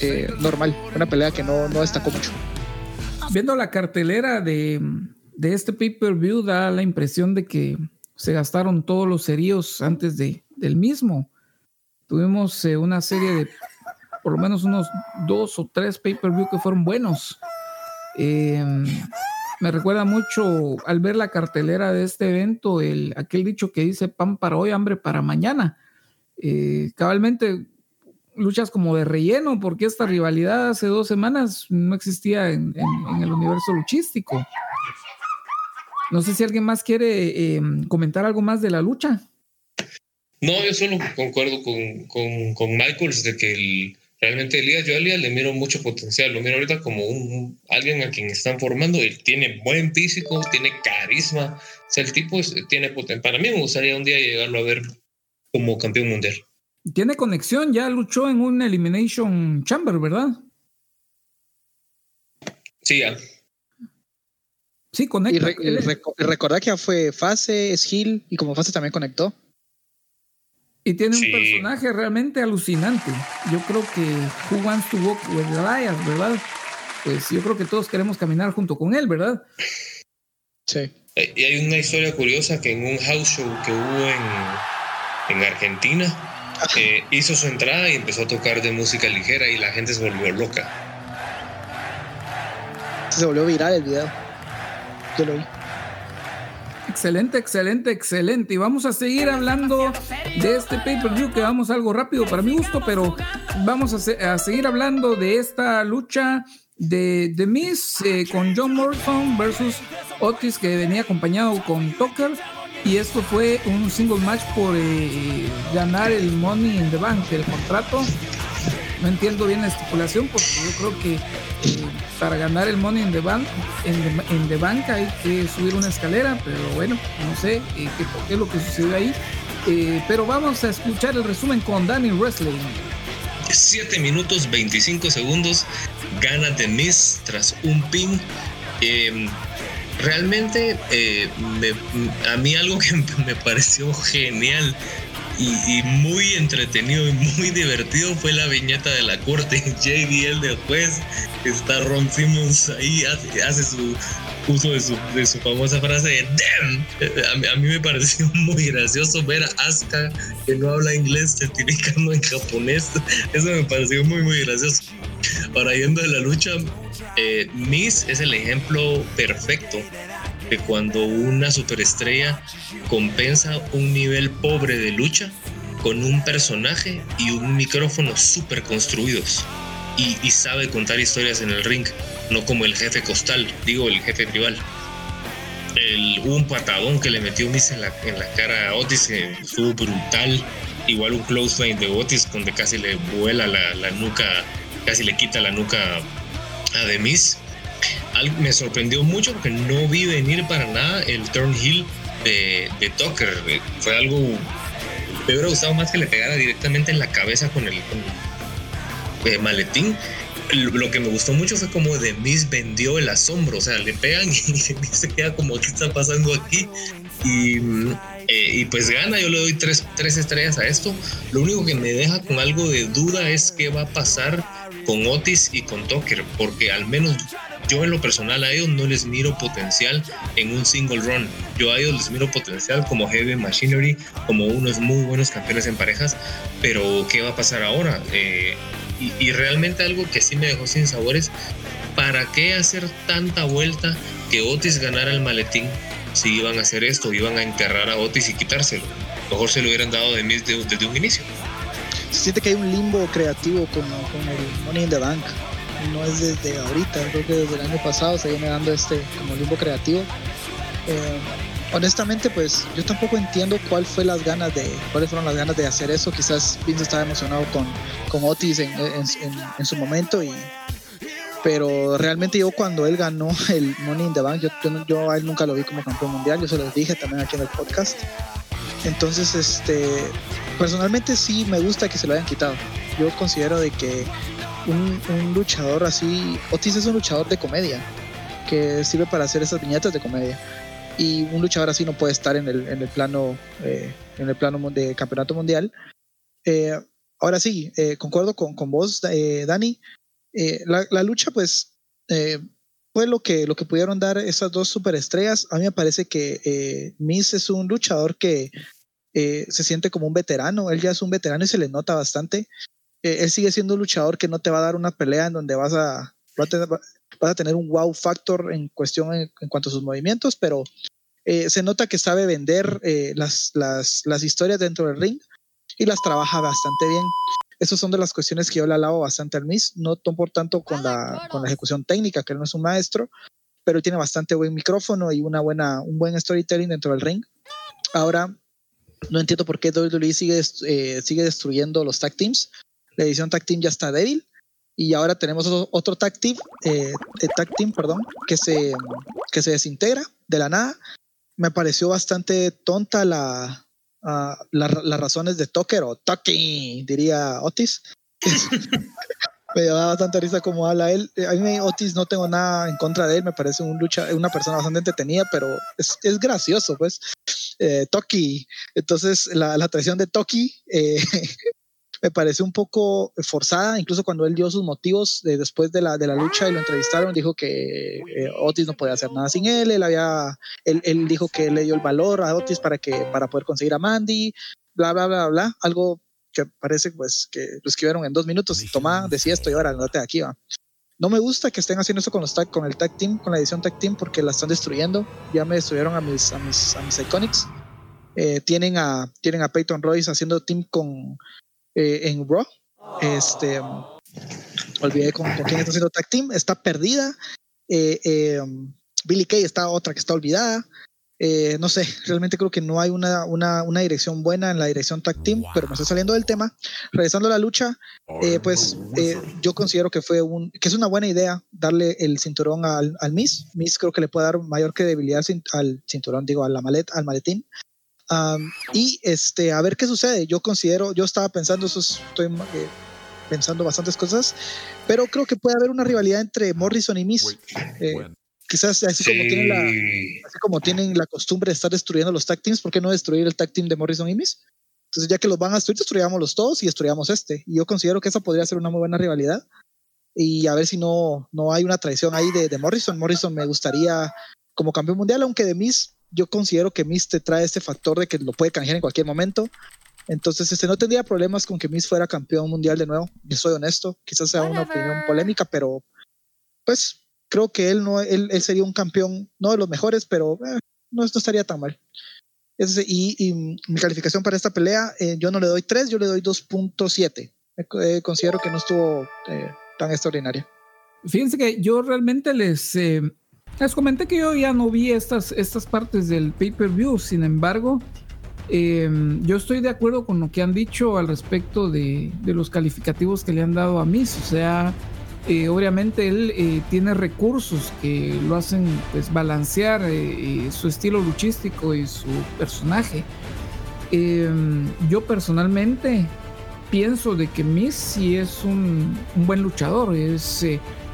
eh, normal, una pelea que no, no destacó mucho. Viendo la cartelera de, de este pay-per-view da la impresión de que se gastaron todos los cerillos antes de, del mismo. Tuvimos eh, una serie de por lo menos unos dos o tres pay-per-view que fueron buenos. Eh, me recuerda mucho al ver la cartelera de este evento, el, aquel dicho que dice pan para hoy, hambre para mañana. Eh, cabalmente luchas como de relleno, porque esta rivalidad hace dos semanas no existía en, el universo luchístico. No sé si alguien más quiere eh, comentar algo más de la lucha. No, yo solo concuerdo con, con, con Michaels de que el, realmente Elías, yo a Elías le miro mucho potencial, lo miro ahorita como un, alguien a quien están formando, él tiene buen físico, tiene carisma, o sea, el tipo es- tiene potencial. Para mí me gustaría un día llegarlo a ver como campeón mundial. Tiene conexión, ya luchó en un Elimination Chamber, ¿verdad? Sí, ya. Sí, Y, conecta. re- y y recordar que ya fue fase, es Hill y como fase también conectó. Y tiene Sí. un personaje realmente alucinante. Yo creo que Who Wants to Walk with Elias, ¿verdad? Pues yo creo que todos queremos caminar junto con él, ¿verdad? Sí. Eh, Y hay una historia curiosa que en un house show que hubo en, en Argentina, eh, hizo su entrada y empezó a tocar de música ligera y la gente se volvió loca. se volvió viral el video. Yo lo vi. Excelente, excelente, excelente. Y vamos a seguir hablando de este pay-per-view que vamos algo rápido para mi gusto, pero vamos a, se- a seguir hablando de esta lucha de The Miz eh, con John Morrison versus Otis que venía acompañado con Tucker. Y esto fue un single match por eh, ganar el Money in the Bank, el contrato. No entiendo bien la estipulación porque yo creo que para ganar el Money in the Bank, en the, en bank hay que subir una escalera, pero bueno, no sé eh, qué, qué es lo que sucedió ahí. Eh, pero vamos a escuchar el resumen con Danny Wrestling. 7 minutos 25 segundos gana The Miz tras un pin. Eh, realmente eh, a mí algo que me pareció genial y, y muy entretenido y muy divertido fue la viñeta de la corte. JDL de juez, está Ron Simmons ahí, hace, hace su uso de su, de su famosa frase de damn. Eh, A, a mí me pareció muy gracioso ver a Asuka que no habla inglés certificando en japonés. Eso me pareció muy, muy gracioso. Ahora yendo de la lucha, eh, Miz es el ejemplo perfecto de cuando una superestrella compensa un nivel pobre de lucha con un personaje y un micrófono súper construidos y, sabe contar historias en el ring, no como el jefe costal, digo el jefe tribal. El, hubo un patadón que le metió Miz en la, en la cara a Otis, que estuvo brutal. Igual un close line de Otis, donde casi le vuela la, la nuca, casi le quita la nuca a. Al- me sorprendió mucho porque no vi venir para nada el turn heel de, de Tucker. Eh, Fue algo. Me hubiera gustado más que le pegara directamente en la cabeza con el, con el, eh, maletín. Lo que me gustó mucho fue como The Miz vendió el asombro. O sea, le pegan y se queda como, ¿qué está pasando aquí? Y, eh, y pues gana, yo le doy tres, tres estrellas a esto. Lo único que me deja con algo de duda es qué va a pasar con Otis y con Tucker, porque al menos yo en lo personal a ellos no les miro potencial en un single run. Yo a ellos les miro potencial como Heavy Machinery, como unos muy buenos campeones en parejas, pero ¿qué va a pasar ahora? Eh, y, realmente algo que sí me dejó sin sabores, ¿para qué hacer tanta vuelta que Otis ganara el maletín si iban a hacer esto, iban a enterrar a Otis y quitárselo? Mejor se lo hubieran dado de mí desde, desde un inicio. Se siente que hay un limbo creativo con, con el Money in the Bank. No es desde ahorita, creo que desde el año pasado se viene dando este como limbo creativo. Eh, honestamente, pues yo tampoco entiendo cuál fue las ganas de, cuáles fueron las ganas de hacer eso. Quizás Vince estaba emocionado con, con Otis en, en- su momento y pero realmente yo cuando él ganó el Money in the Bank, yo, yo a él nunca lo vi como campeón mundial, yo se los dije también aquí en el podcast. Entonces, este, personalmente sí me gusta que se lo hayan quitado. Yo considero de que un, luchador así, Otis es un luchador de comedia, que sirve para hacer esas viñetas de comedia. Y un luchador así no puede estar en el, en el plano, eh, en el plano de campeonato mundial. Eh, ahora sí, eh, concuerdo con, con vos, Dani. La, lucha, pues, fue lo que, lo que pudieron dar esas dos superestrellas. A mí me parece que Miz es un luchador que se siente como un veterano. Él ya es un veterano y se le nota bastante. Eh, él sigue siendo un luchador que no te va a dar una pelea en donde vas a, va a tener, vas a tener un wow factor en cuestión en, en cuanto a sus movimientos, pero eh, se nota que sabe vender eh, las, las, las historias dentro del ring y las trabaja bastante bien. Esas son de las cuestiones que yo le alabo bastante al Miz, no por tanto con la, con la ejecución técnica, que él no es un maestro, pero tiene bastante buen micrófono y una buena, un buen storytelling dentro del ring. Ahora, no entiendo por qué WWE sigue, eh, sigue destruyendo los tag teams. La edición tag team ya está débil y ahora tenemos otro, tag team, eh, eh, tag team, perdón, que se, que se desintegra de la nada. Me pareció bastante tonta la, ah, la- las razones de Tucker o Tucky, diría Otis. me da bastante risa como habla él. A mí Otis no tengo nada en contra de él, me parece un lucha, una persona bastante entretenida, pero es, es gracioso, pues. Eh, Toki. Entonces, la, la traición de Toki eh, me parece un poco forzada, incluso cuando él dio sus motivos eh, después de la, de la lucha y lo entrevistaron, dijo que eh, Otis no podía hacer nada sin él, él, había, él, él dijo que él le dio el valor a Otis para, que, para poder conseguir a Mandy, bla, bla, bla, bla, algo que parece pues que lo escribieron en dos minutos, toma, decía esto y ahora andate de aquí, va. no me gusta que estén haciendo eso con los tag, con el tag team, con la edición tag team, porque la están destruyendo. Ya me destruyeron a mis, a mis, a mis Iconics. Eh, tienen a tienen a Peyton Royce haciendo team con eh, en Raw. Este olvidé con, con quién está haciendo tag team. Está perdida. Eh, eh, Billy Kay está otra que está olvidada. Eh, no sé, realmente creo que no hay una, una, una, dirección buena en la dirección tag team, pero me estoy saliendo del tema. Regresando a la lucha, eh, pues eh, yo considero que fue un, que es una buena idea darle el cinturón al, al Miss. Miss creo que le puede dar mayor credibilidad al cinturón, digo, a la maleta, al maletín. Um, y este, a ver qué sucede. Yo considero, yo estaba pensando, eso es, estoy eh, pensando bastantes cosas, pero creo que puede haber una rivalidad entre Morrison y Miss. Eh, quizás así Sí. como tienen la así como tienen la costumbre de estar destruyendo los tag teams, ¿por qué no destruir el tag team de Morrison y Miss? Entonces, ya que los van a destruir, destruyámoslos todos y destruyamos este. Y yo considero que esa podría ser una muy buena rivalidad. Y a ver si no, no hay una traición ahí de, de Morrison. Morrison me gustaría como campeón mundial, aunque de Miss, yo considero que Miss te trae este factor de que lo puede canjear en cualquier momento. Entonces, este, no tendría problemas con que Miss fuera campeón mundial de nuevo. Yo soy honesto. Quizás sea una opinión polémica, pero pues creo que él no él, él sería un campeón, no de los mejores, pero eh, no, no estaría tan mal. Ese- y, y mi calificación para esta pelea, eh, yo no le doy 3, yo le doy 2.7. Eh, eh, considero que no estuvo eh, tan extraordinaria. Fíjense que yo realmente les, eh, les comenté que yo ya no vi estas, estas partes del pay-per-view, sin embargo, eh, yo estoy de acuerdo con lo que han dicho al respecto de, de los calificativos que le han dado a Miss, o sea, eh, obviamente él eh, tiene recursos que lo hacen pues balancear eh, su estilo luchístico y su personaje. Eh, yo personalmente pienso de que Miss sí es un, un buen luchador.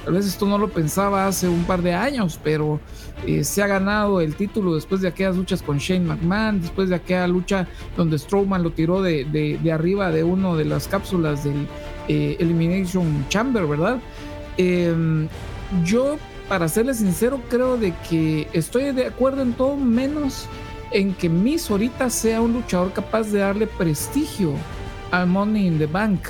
Tal vez esto no lo pensaba hace un par de años, pero eh, se ha ganado el título después de aquellas luchas con Shane McMahon, después de aquella lucha donde Strowman lo tiró de, de, arriba de una de las cápsulas del eh, Elimination Chamber, ¿verdad? Eh, yo, para serles sincero, creo de que estoy de acuerdo en todo menos en que Miss ahorita sea un luchador capaz de darle prestigio al Money in the Bank.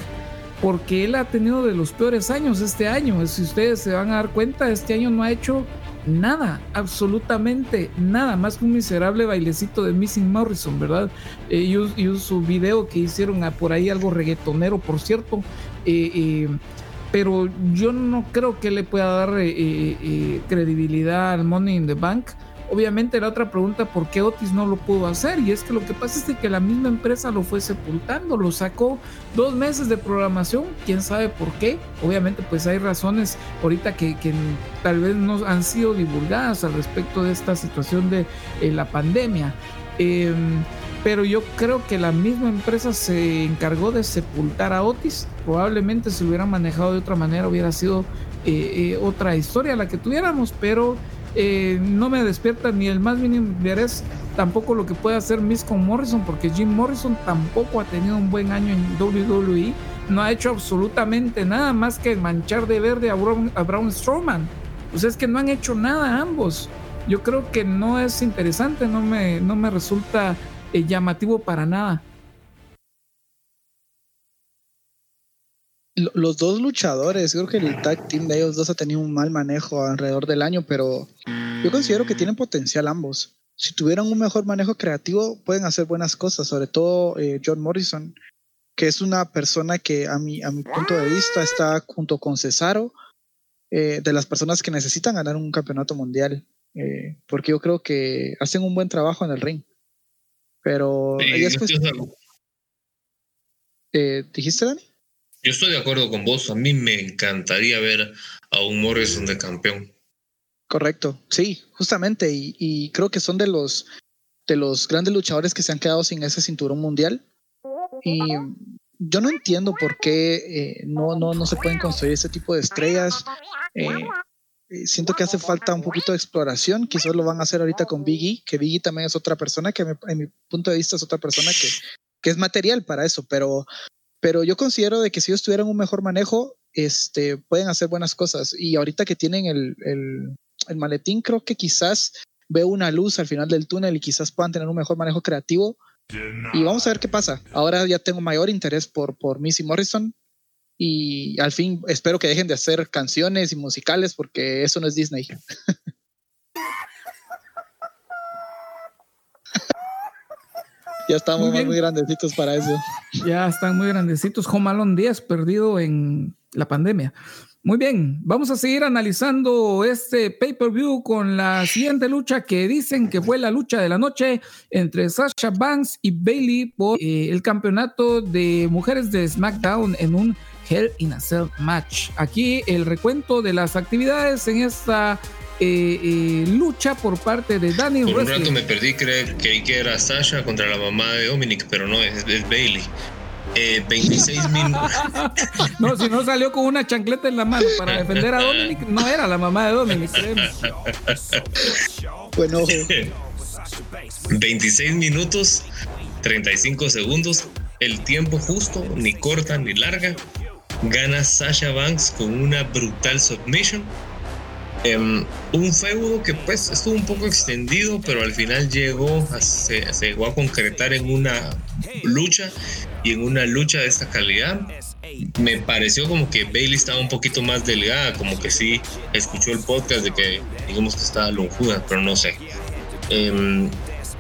Porque él ha tenido de los peores años este año. Si ustedes se van a dar cuenta, este año no ha hecho nada, absolutamente nada, más que un miserable bailecito de Missing Morrison, ¿verdad? Eh, y, su video que hicieron por ahí, algo reggaetonero, por cierto. Eh, eh, pero yo no creo que le pueda dar credibilidad al Money in the Bank. Obviamente la otra pregunta, ¿por qué Otis no lo pudo hacer? Y es que lo que pasa es que la misma empresa lo fue sepultando, lo sacó dos meses de programación, quién sabe por qué. Obviamente pues hay razones ahorita que, que tal vez no han sido divulgadas al respecto de esta situación de eh, la pandemia. Eh, pero yo creo que la misma empresa se encargó de sepultar a Otis. Probablemente si lo hubieran manejado de otra manera hubiera sido eh, eh, otra historia la que tuviéramos, pero eh, no me despierta ni el más mínimo interés tampoco lo que puede hacer Miss con Morrison, porque Jim Morrison tampoco ha tenido un buen año en WWE, no ha hecho absolutamente nada más que manchar de verde a Braun, a Braun Strowman. O sea, es que no han hecho nada ambos. Yo creo que no es interesante, no me, no me resulta eh, llamativo para nada. Los dos luchadores, creo que el tag team de ellos dos ha tenido un mal manejo alrededor del año, pero yo considero que tienen potencial ambos. Si tuvieran un mejor manejo creativo, pueden hacer buenas cosas, sobre todo eh, John Morrison, que es una persona que a mi, a mi punto de vista está junto con Cesaro, eh, de las personas que necesitan ganar un campeonato mundial, eh, porque yo creo que hacen un buen trabajo en el ring. Pero Sí, es cuestión- ¿dijiste, Dani? Yo estoy de acuerdo con vos. A mí me encantaría ver a un Morrison de campeón. Correcto, sí, justamente, y, creo que son de los de los grandes luchadores que se han quedado sin ese cinturón mundial. Y yo no entiendo por qué eh, no, no, no se pueden construir ese tipo de estrellas. Eh, eh, siento que hace falta un poquito de exploración. Quizás lo van a hacer ahorita con Biggie, que Biggie también es otra persona que, en mi punto de vista, es otra persona que, que es material para eso. Pero, pero yo considero de que si ellos tuvieran un mejor manejo, este, pueden hacer buenas cosas. Y ahorita que tienen el, el, maletín, creo que quizás veo una luz al final del túnel y quizás puedan tener un mejor manejo creativo. Y vamos a ver qué pasa. Ahora ya tengo mayor interés por, por Missy Morrison y al fin espero que dejen de hacer canciones y musicales porque eso no es Disney. ya estamos Muy muy, grandecitos para eso. Ya están muy grandecitos. Home Alone 10 perdido en la pandemia. Muy bien, vamos a seguir analizando este pay-per-view con la siguiente lucha que dicen que fue la lucha de la noche entre Sasha Banks y Bailey por eh, el campeonato de mujeres de SmackDown en un Hell in a Cell match. Aquí el recuento de las actividades en esta eh, eh, lucha por parte de Danny Por un rato me perdí, cre- creí que era Sasha contra la mamá de Dominic, pero no, es, es Bailey. Eh, 26 minutos. No, si no salió con una chancleta en la mano para defender a Dominic, no era la mamá de Dominic. Bueno, 26 minutos, 35 segundos, el tiempo justo, ni corta ni larga. Gana Sasha Banks con una brutal submission. Em, un feudo que pues estuvo un poco extendido, pero al final llegó a- se, llegó a concretar en una lucha y en una lucha de esta calidad. Me pareció como que Bailey estaba un poquito más delgada, como que sí escuchó el podcast de que digamos que estaba lonjuda, pero no sé. Em,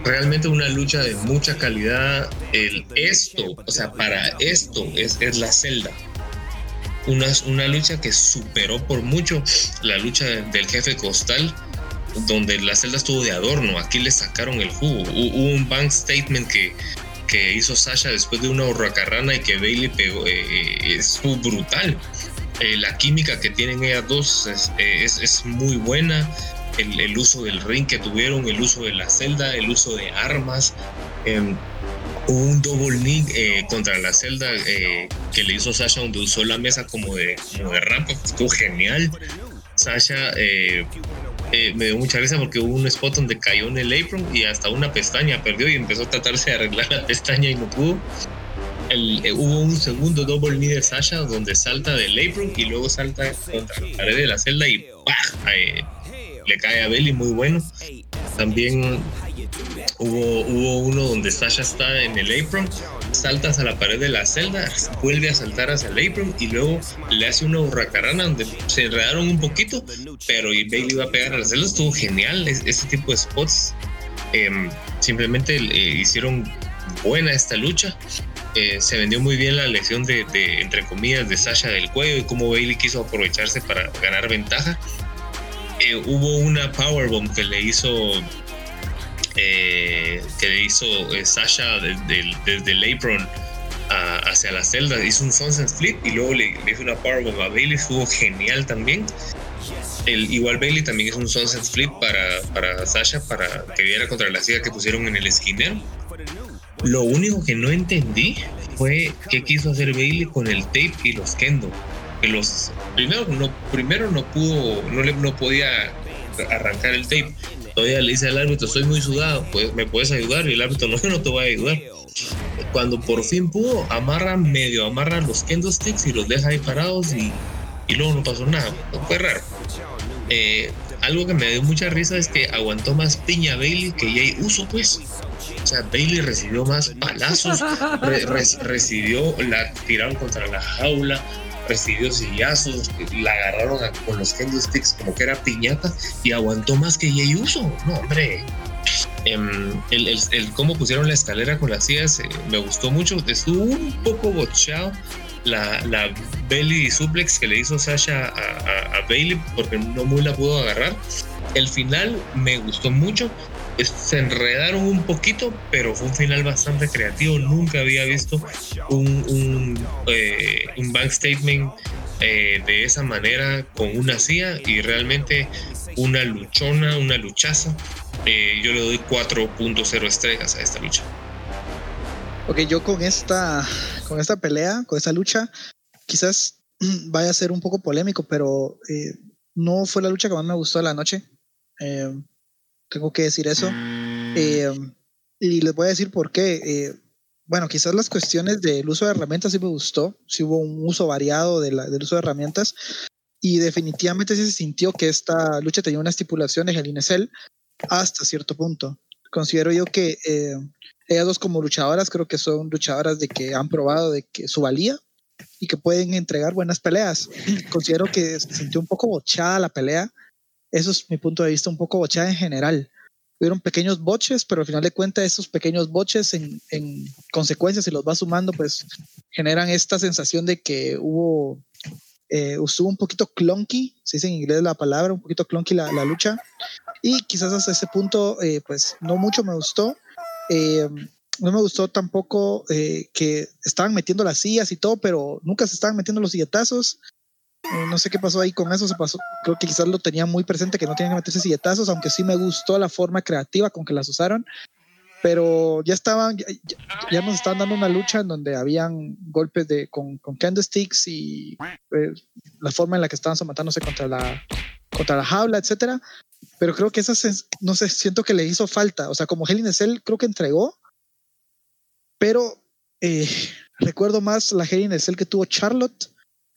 realmente una lucha de mucha calidad. El, esto, o sea, para esto es, es la celda. Una, una lucha que superó por mucho la lucha del jefe costal, donde la celda estuvo de adorno. Aquí le sacaron el jugo. Hu- Hubo un bank statement que, que hizo Sasha después de una hurracarrana y que Bailey pegó. eh, eh, estuvo brutal. Eh, la química que tienen ellas dos es, es- es muy buena. El, el uso del ring que tuvieron, el uso de la celda, el uso de armas. em, hubo un double knee eh, contra la celda eh, que le hizo Sasha donde usó la mesa como de, como de rampa. Estuvo genial. Sasha eh, eh, me dio mucha risa porque hubo un spot donde cayó en el apron y hasta una pestaña perdió y empezó a tratarse de arreglar la pestaña y no pudo. El- eh, hubo un segundo double knee de Sasha donde salta del apron y luego salta contra la pared de la celda y ¡pah! Eh, le cae a Belly muy bueno. También hubo, uno donde Sasha está en el apron, salta hacia la pared de la celda, vuelve a saltar hacia el apron y luego le hace una hurracarana donde se enredaron un poquito, pero Bailey iba a pegar a la celda. Estuvo genial es- ese tipo de spots. Em, simplemente eh, hicieron buena esta lucha. Eh, se vendió muy bien la lesión de, de, entre comillas, de Sasha del cuello y cómo Bailey quiso aprovecharse para ganar ventaja. Eh, hubo una powerbomb que le hizo eh, que hizo eh, Sasha desde el apron a- hacia la celda. Hizo un sunset flip y luego le, le hizo una powerbomb a Bailey. Estuvo genial también. El, igual Bailey también hizo un sunset flip para, para Sasha para que viera contra la silla que pusieron en el esquinero. Lo único que no entendí fue qué quiso hacer Bailey con el tape y los kendo. Que los primero no primero no pudo no le no podía arrancar el tape. Todavía le dice al árbitro, estoy muy sudado, pues me puedes ayudar y el árbitro no, no te voy a ayudar. Cuando por fin pudo, amarra medio amarra los kendo sticks y los deja ahí parados y, y luego no pasó nada. Fue raro. Eh, algo que me dio mucha risa es que aguantó más piña Bailey que Jay Uso, pues. O sea, Bailey recibió más palazos, re- re- recibió, la tiraron contra la jaula, recibió sillazos, la agarraron a- con los kendo sticks como que era piñata y aguantó más que Jay Uso. No, hombre. Em, el, el- el cómo pusieron la escalera con las sillas eh, me gustó mucho. Estuvo un poco bocheado la, la belly suplex que le hizo Sasha a, a- a Bailey porque no muy la pudo agarrar. El final me gustó mucho. Se enredaron un poquito, pero fue un final bastante creativo. Nunca había visto un, un, eh, un bank statement eh, de esa manera con una silla y realmente una luchona, una luchaza. Eh, yo le doy 4.0 estrellas a esta lucha. Ok, yo con esta, con esta pelea, con esta lucha, quizás vaya a ser un poco polémico, pero eh, no fue la lucha que más me gustó de la noche. Eh, tengo que decir eso. Eh, y les voy a decir por qué. Eh, bueno, quizás las cuestiones del uso de herramientas sí me gustó, sí hubo un uso variado de la- del uso de herramientas y definitivamente sí se sintió que esta lucha tenía una estipulación de Hell in a Cell hasta cierto punto. Considero yo que eh, ellas dos como luchadoras creo que son luchadoras de que han probado de que su valía y que pueden entregar buenas peleas. Considero que se sintió un poco bochada la pelea. Eso es mi punto de vista, un poco bochada en general. Hubieron pequeños boches, pero al final de cuentas esos pequeños boches en, en consecuencias, si los vas sumando, pues generan esta sensación de que hubo, eh, estuvo un poquito clunky, se dice en inglés la palabra, un poquito clunky la, lucha. Y quizás hasta ese punto, eh, pues no mucho me gustó. Eh, no me gustó tampoco que estaban metiendo las sillas y todo, pero nunca se estaban metiendo los silletazos. Eh, no sé qué pasó ahí con eso, se pasó, creo que quizás lo tenía muy presente que no tenían que meterse silletazos, aunque sí me gustó la forma creativa con que las usaron. Pero ya estaban, ya, ya- nos estaban dando una lucha en donde habían golpes de, con, con candlesticks y eh, la forma en la que estaban somatándose contra la, contra la jaula, etcétera. Pero creo que esa, no sé, siento que le hizo falta. O sea, como a Cell creo que entregó, pero eh, recuerdo más la a Cell que tuvo Charlotte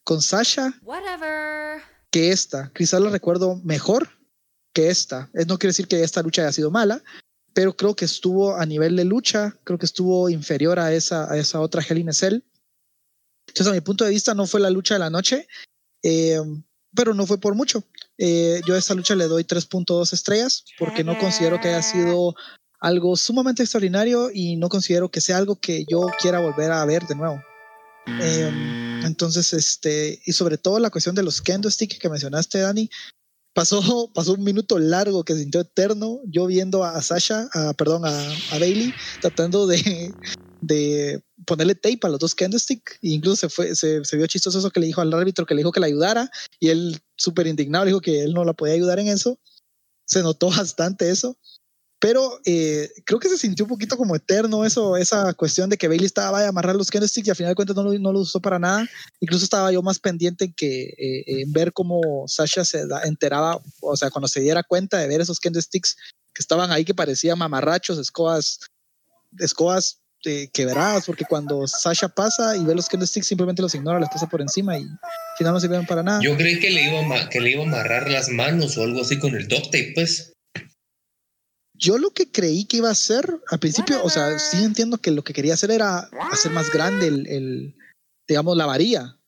con Sasha Whatever. que esta. Quizás la recuerdo mejor que esta. Es no quiere decir que esta lucha haya sido mala, pero creo que estuvo a nivel de lucha, creo que estuvo inferior a esa, a esa otra Hell in a Cell. Entonces, a mi punto de vista, no fue la lucha de la noche, eh, pero no fue por mucho. Eh, yo a esta lucha le doy 3.2 estrellas porque no considero que haya sido algo sumamente extraordinario y no considero que sea algo que yo quiera volver a ver de nuevo. Eh, entonces, este, y sobre todo la cuestión de los candlesticks que mencionaste, Dani, pasó, pasó un minuto largo que sintió eterno, yo viendo a Sasha, a, perdón, a, a Bailey, tratando de, de ponerle tape a los dos candlesticks, e incluso se, fue, se, se vio chistoso eso que le dijo al árbitro, que le dijo que la ayudara, y él súper indignado dijo que él no la podía ayudar en eso. Se notó bastante eso pero eh, creo que se sintió un poquito como eterno eso, esa cuestión de que Bailey estaba vaya a amarrar los candlesticks y al final de cuentas no lo, no lo usó para nada. Incluso estaba yo más pendiente en que eh, en ver cómo Sasha se enteraba, o sea, cuando se diera cuenta de ver esos candlesticks que estaban ahí que parecían mamarrachos, escobas, escobas eh, quebradas, porque cuando Sasha pasa y ve los candlesticks simplemente los ignora, les pasa por encima y al final no sirvieron para nada. Yo creí que le iba a, que le iba a amarrar las manos o algo así con el duct tape, pues. Yo lo que creí que iba a hacer al principio, o sea, sí entiendo que lo que quería hacer era hacer más grande el, el, digamos, la varilla.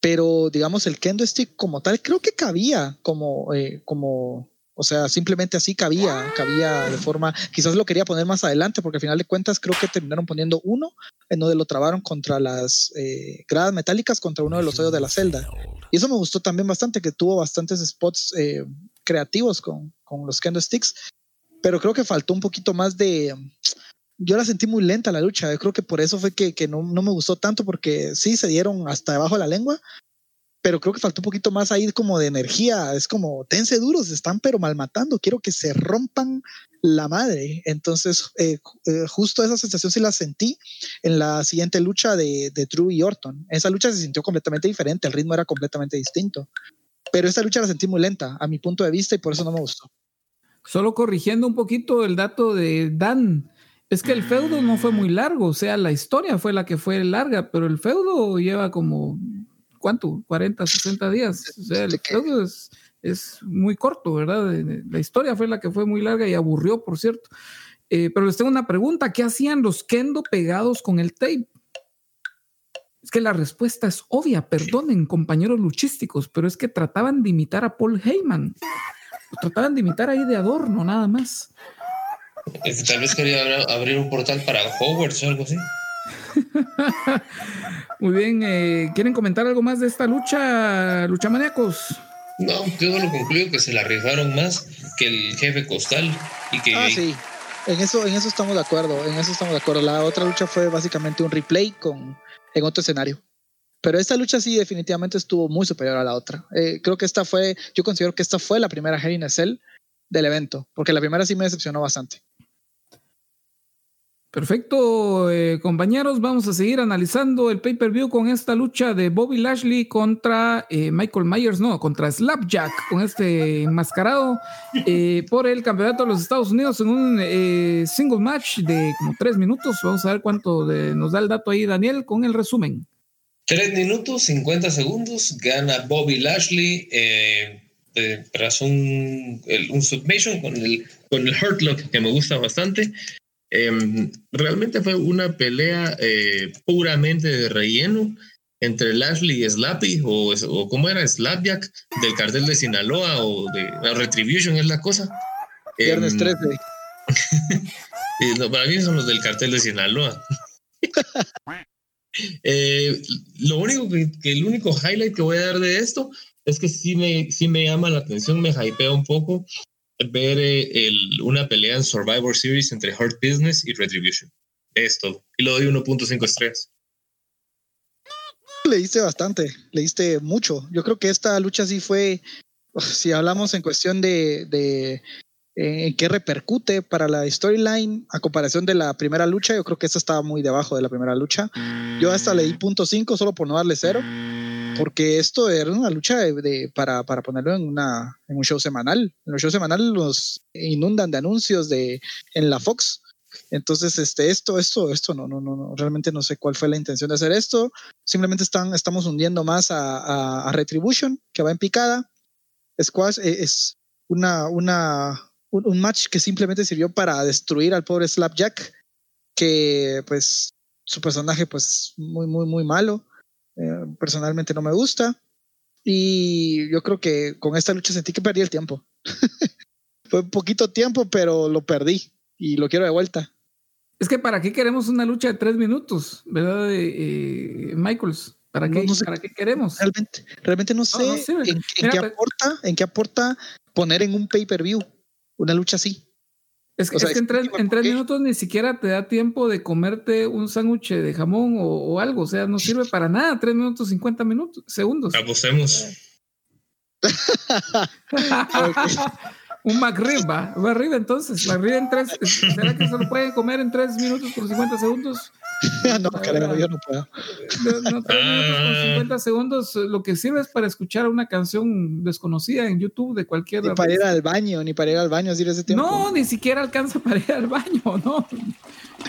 Pero, digamos, el kendo stick como tal, creo que cabía como, eh, como, o sea, simplemente así cabía, cabía de forma, quizás lo quería poner más adelante, porque al final de cuentas creo que terminaron poniendo uno en donde lo trabaron contra las eh, gradas metálicas, contra uno de los hoyos de la celda. Y eso me gustó también bastante, que tuvo bastantes spots eh, creativos con, con los kendo sticks pero creo que faltó un poquito más de... Yo la sentí muy lenta la lucha, yo creo que por eso fue que, que no, no, me gustó tanto, porque sí se dieron hasta debajo de la lengua, pero creo que faltó un poquito más ahí como de energía, es como, tense duros, están pero mal matando, quiero que se rompan la madre. Entonces, eh, eh, justo esa sensación sí la sentí en la siguiente lucha de, de Drew y Orton. Esa lucha se sintió completamente diferente, el ritmo era completamente distinto, pero esta lucha la sentí muy lenta, a mi punto de vista, y por eso no me gustó. Solo corrigiendo un poquito el dato de Dan, es que el feudo no fue muy largo, o sea, la historia fue la que fue larga, pero el feudo lleva como, ¿cuánto? 40, 60 días. O sea, el feudo es, es muy corto, ¿verdad? La historia fue la que fue muy larga y aburrió, por cierto. Eh, pero les tengo una pregunta, ¿qué hacían los kendo pegados con el tape? Es que la respuesta es obvia, perdonen compañeros luchísticos, pero es que trataban de imitar a Paul Heyman trataban de imitar ahí de adorno, nada más. Tal vez quería abrir un portal para Hogwarts o algo así. Muy bien, eh, ¿quieren comentar algo más de esta lucha, luchamaníacos? No, yo solo concluyo que se la rifaron más que el jefe costal y que... Ah, sí. En eso, en eso estamos de acuerdo, en eso estamos de acuerdo. La otra lucha fue básicamente un replay con, en otro escenario. Pero esta lucha sí definitivamente estuvo muy superior a la otra. Eh, creo que esta fue, yo considero que esta fue la primera Hell in Cell del evento, porque la primera sí me decepcionó bastante. Perfecto, eh, compañeros, vamos a seguir analizando el pay-per-view con esta lucha de Bobby Lashley contra eh, Michael Myers, no, contra Slapjack, con este enmascarado eh, por el campeonato de los Estados Unidos en un single match de como tres minutos. Vamos a ver cuánto de, nos da el dato ahí, Daniel, con el resumen. Tres minutos, 50 segundos, gana Bobby Lashley eh, eh, tras un, el, un submission con el, con el Hurt Lock que me gusta bastante. Eh, realmente fue una pelea eh, puramente de relleno. entre Lashley y Slappy, o, o cómo era, Slapjack, del cartel de Sinaloa, o de la Retribution es la cosa. Viernes Em, 13. eh, no, para mí son los del cartel de Sinaloa. Eh, lo único que, que el único highlight que voy a dar de esto es que sí me, sí me llama la atención, me hypea un poco ver eh, el, una pelea en Survivor Series entre Hurt Business y Retribution. Es todo. Y le doy 1.5 estrellas. Leíste bastante, leíste mucho. Yo creo que esta lucha sí fue, si hablamos en cuestión de, de en qué repercute para la storyline a comparación de la primera lucha, yo creo que esta estaba muy debajo de la primera lucha. Yo hasta leí punto .5 solo por no darle cero, porque esto era una lucha de, de- para, para ponerlo en, una, en un show semanal. En los shows semanales nos inundan de anuncios de, en la Fox. Entonces, este, esto, esto, esto, no, no, no, no, realmente no sé cuál fue la intención de hacer esto. Simplemente están, estamos hundiendo más a, a- a Retribution, que va en picada. Squash eh, es una, una, un, un match que simplemente sirvió para destruir al pobre Slapjack, que pues su personaje pues muy, muy, muy malo. Eh, personalmente no me gusta. Y yo creo que con esta lucha sentí que perdí el tiempo. Fue poquito tiempo, pero lo perdí y lo quiero de vuelta. Es que para qué queremos una lucha de tres minutos, ¿verdad, eh, eh, Michaels? ¿Para qué, no sé. ¿Para qué queremos? Realmente, realmente no sé no en, en Mira, qué pues- aporta, en qué aporta poner en un pay-per-view una lucha así. Es que, O sea, es que en tres, en tres minutos ni siquiera te da tiempo de comerte un sándwich de jamón o, o algo. O sea, no sirve para nada. Tres minutos, cincuenta minutos, segundos. Apostemos. un McRib, va. McRib, entonces. McRib en tres. ¿Será que se lo pueden comer en tres minutos por 50 segundos? no, caray, yo no puedo. No, no, con 50 segundos. eh, Lo que sirve es para escuchar una canción desconocida en YouTube de cualquier. Ni para ir al baño, ni para ir al baño así ese tiempo. No, ni siquiera alcanza para ir al baño, ¿no?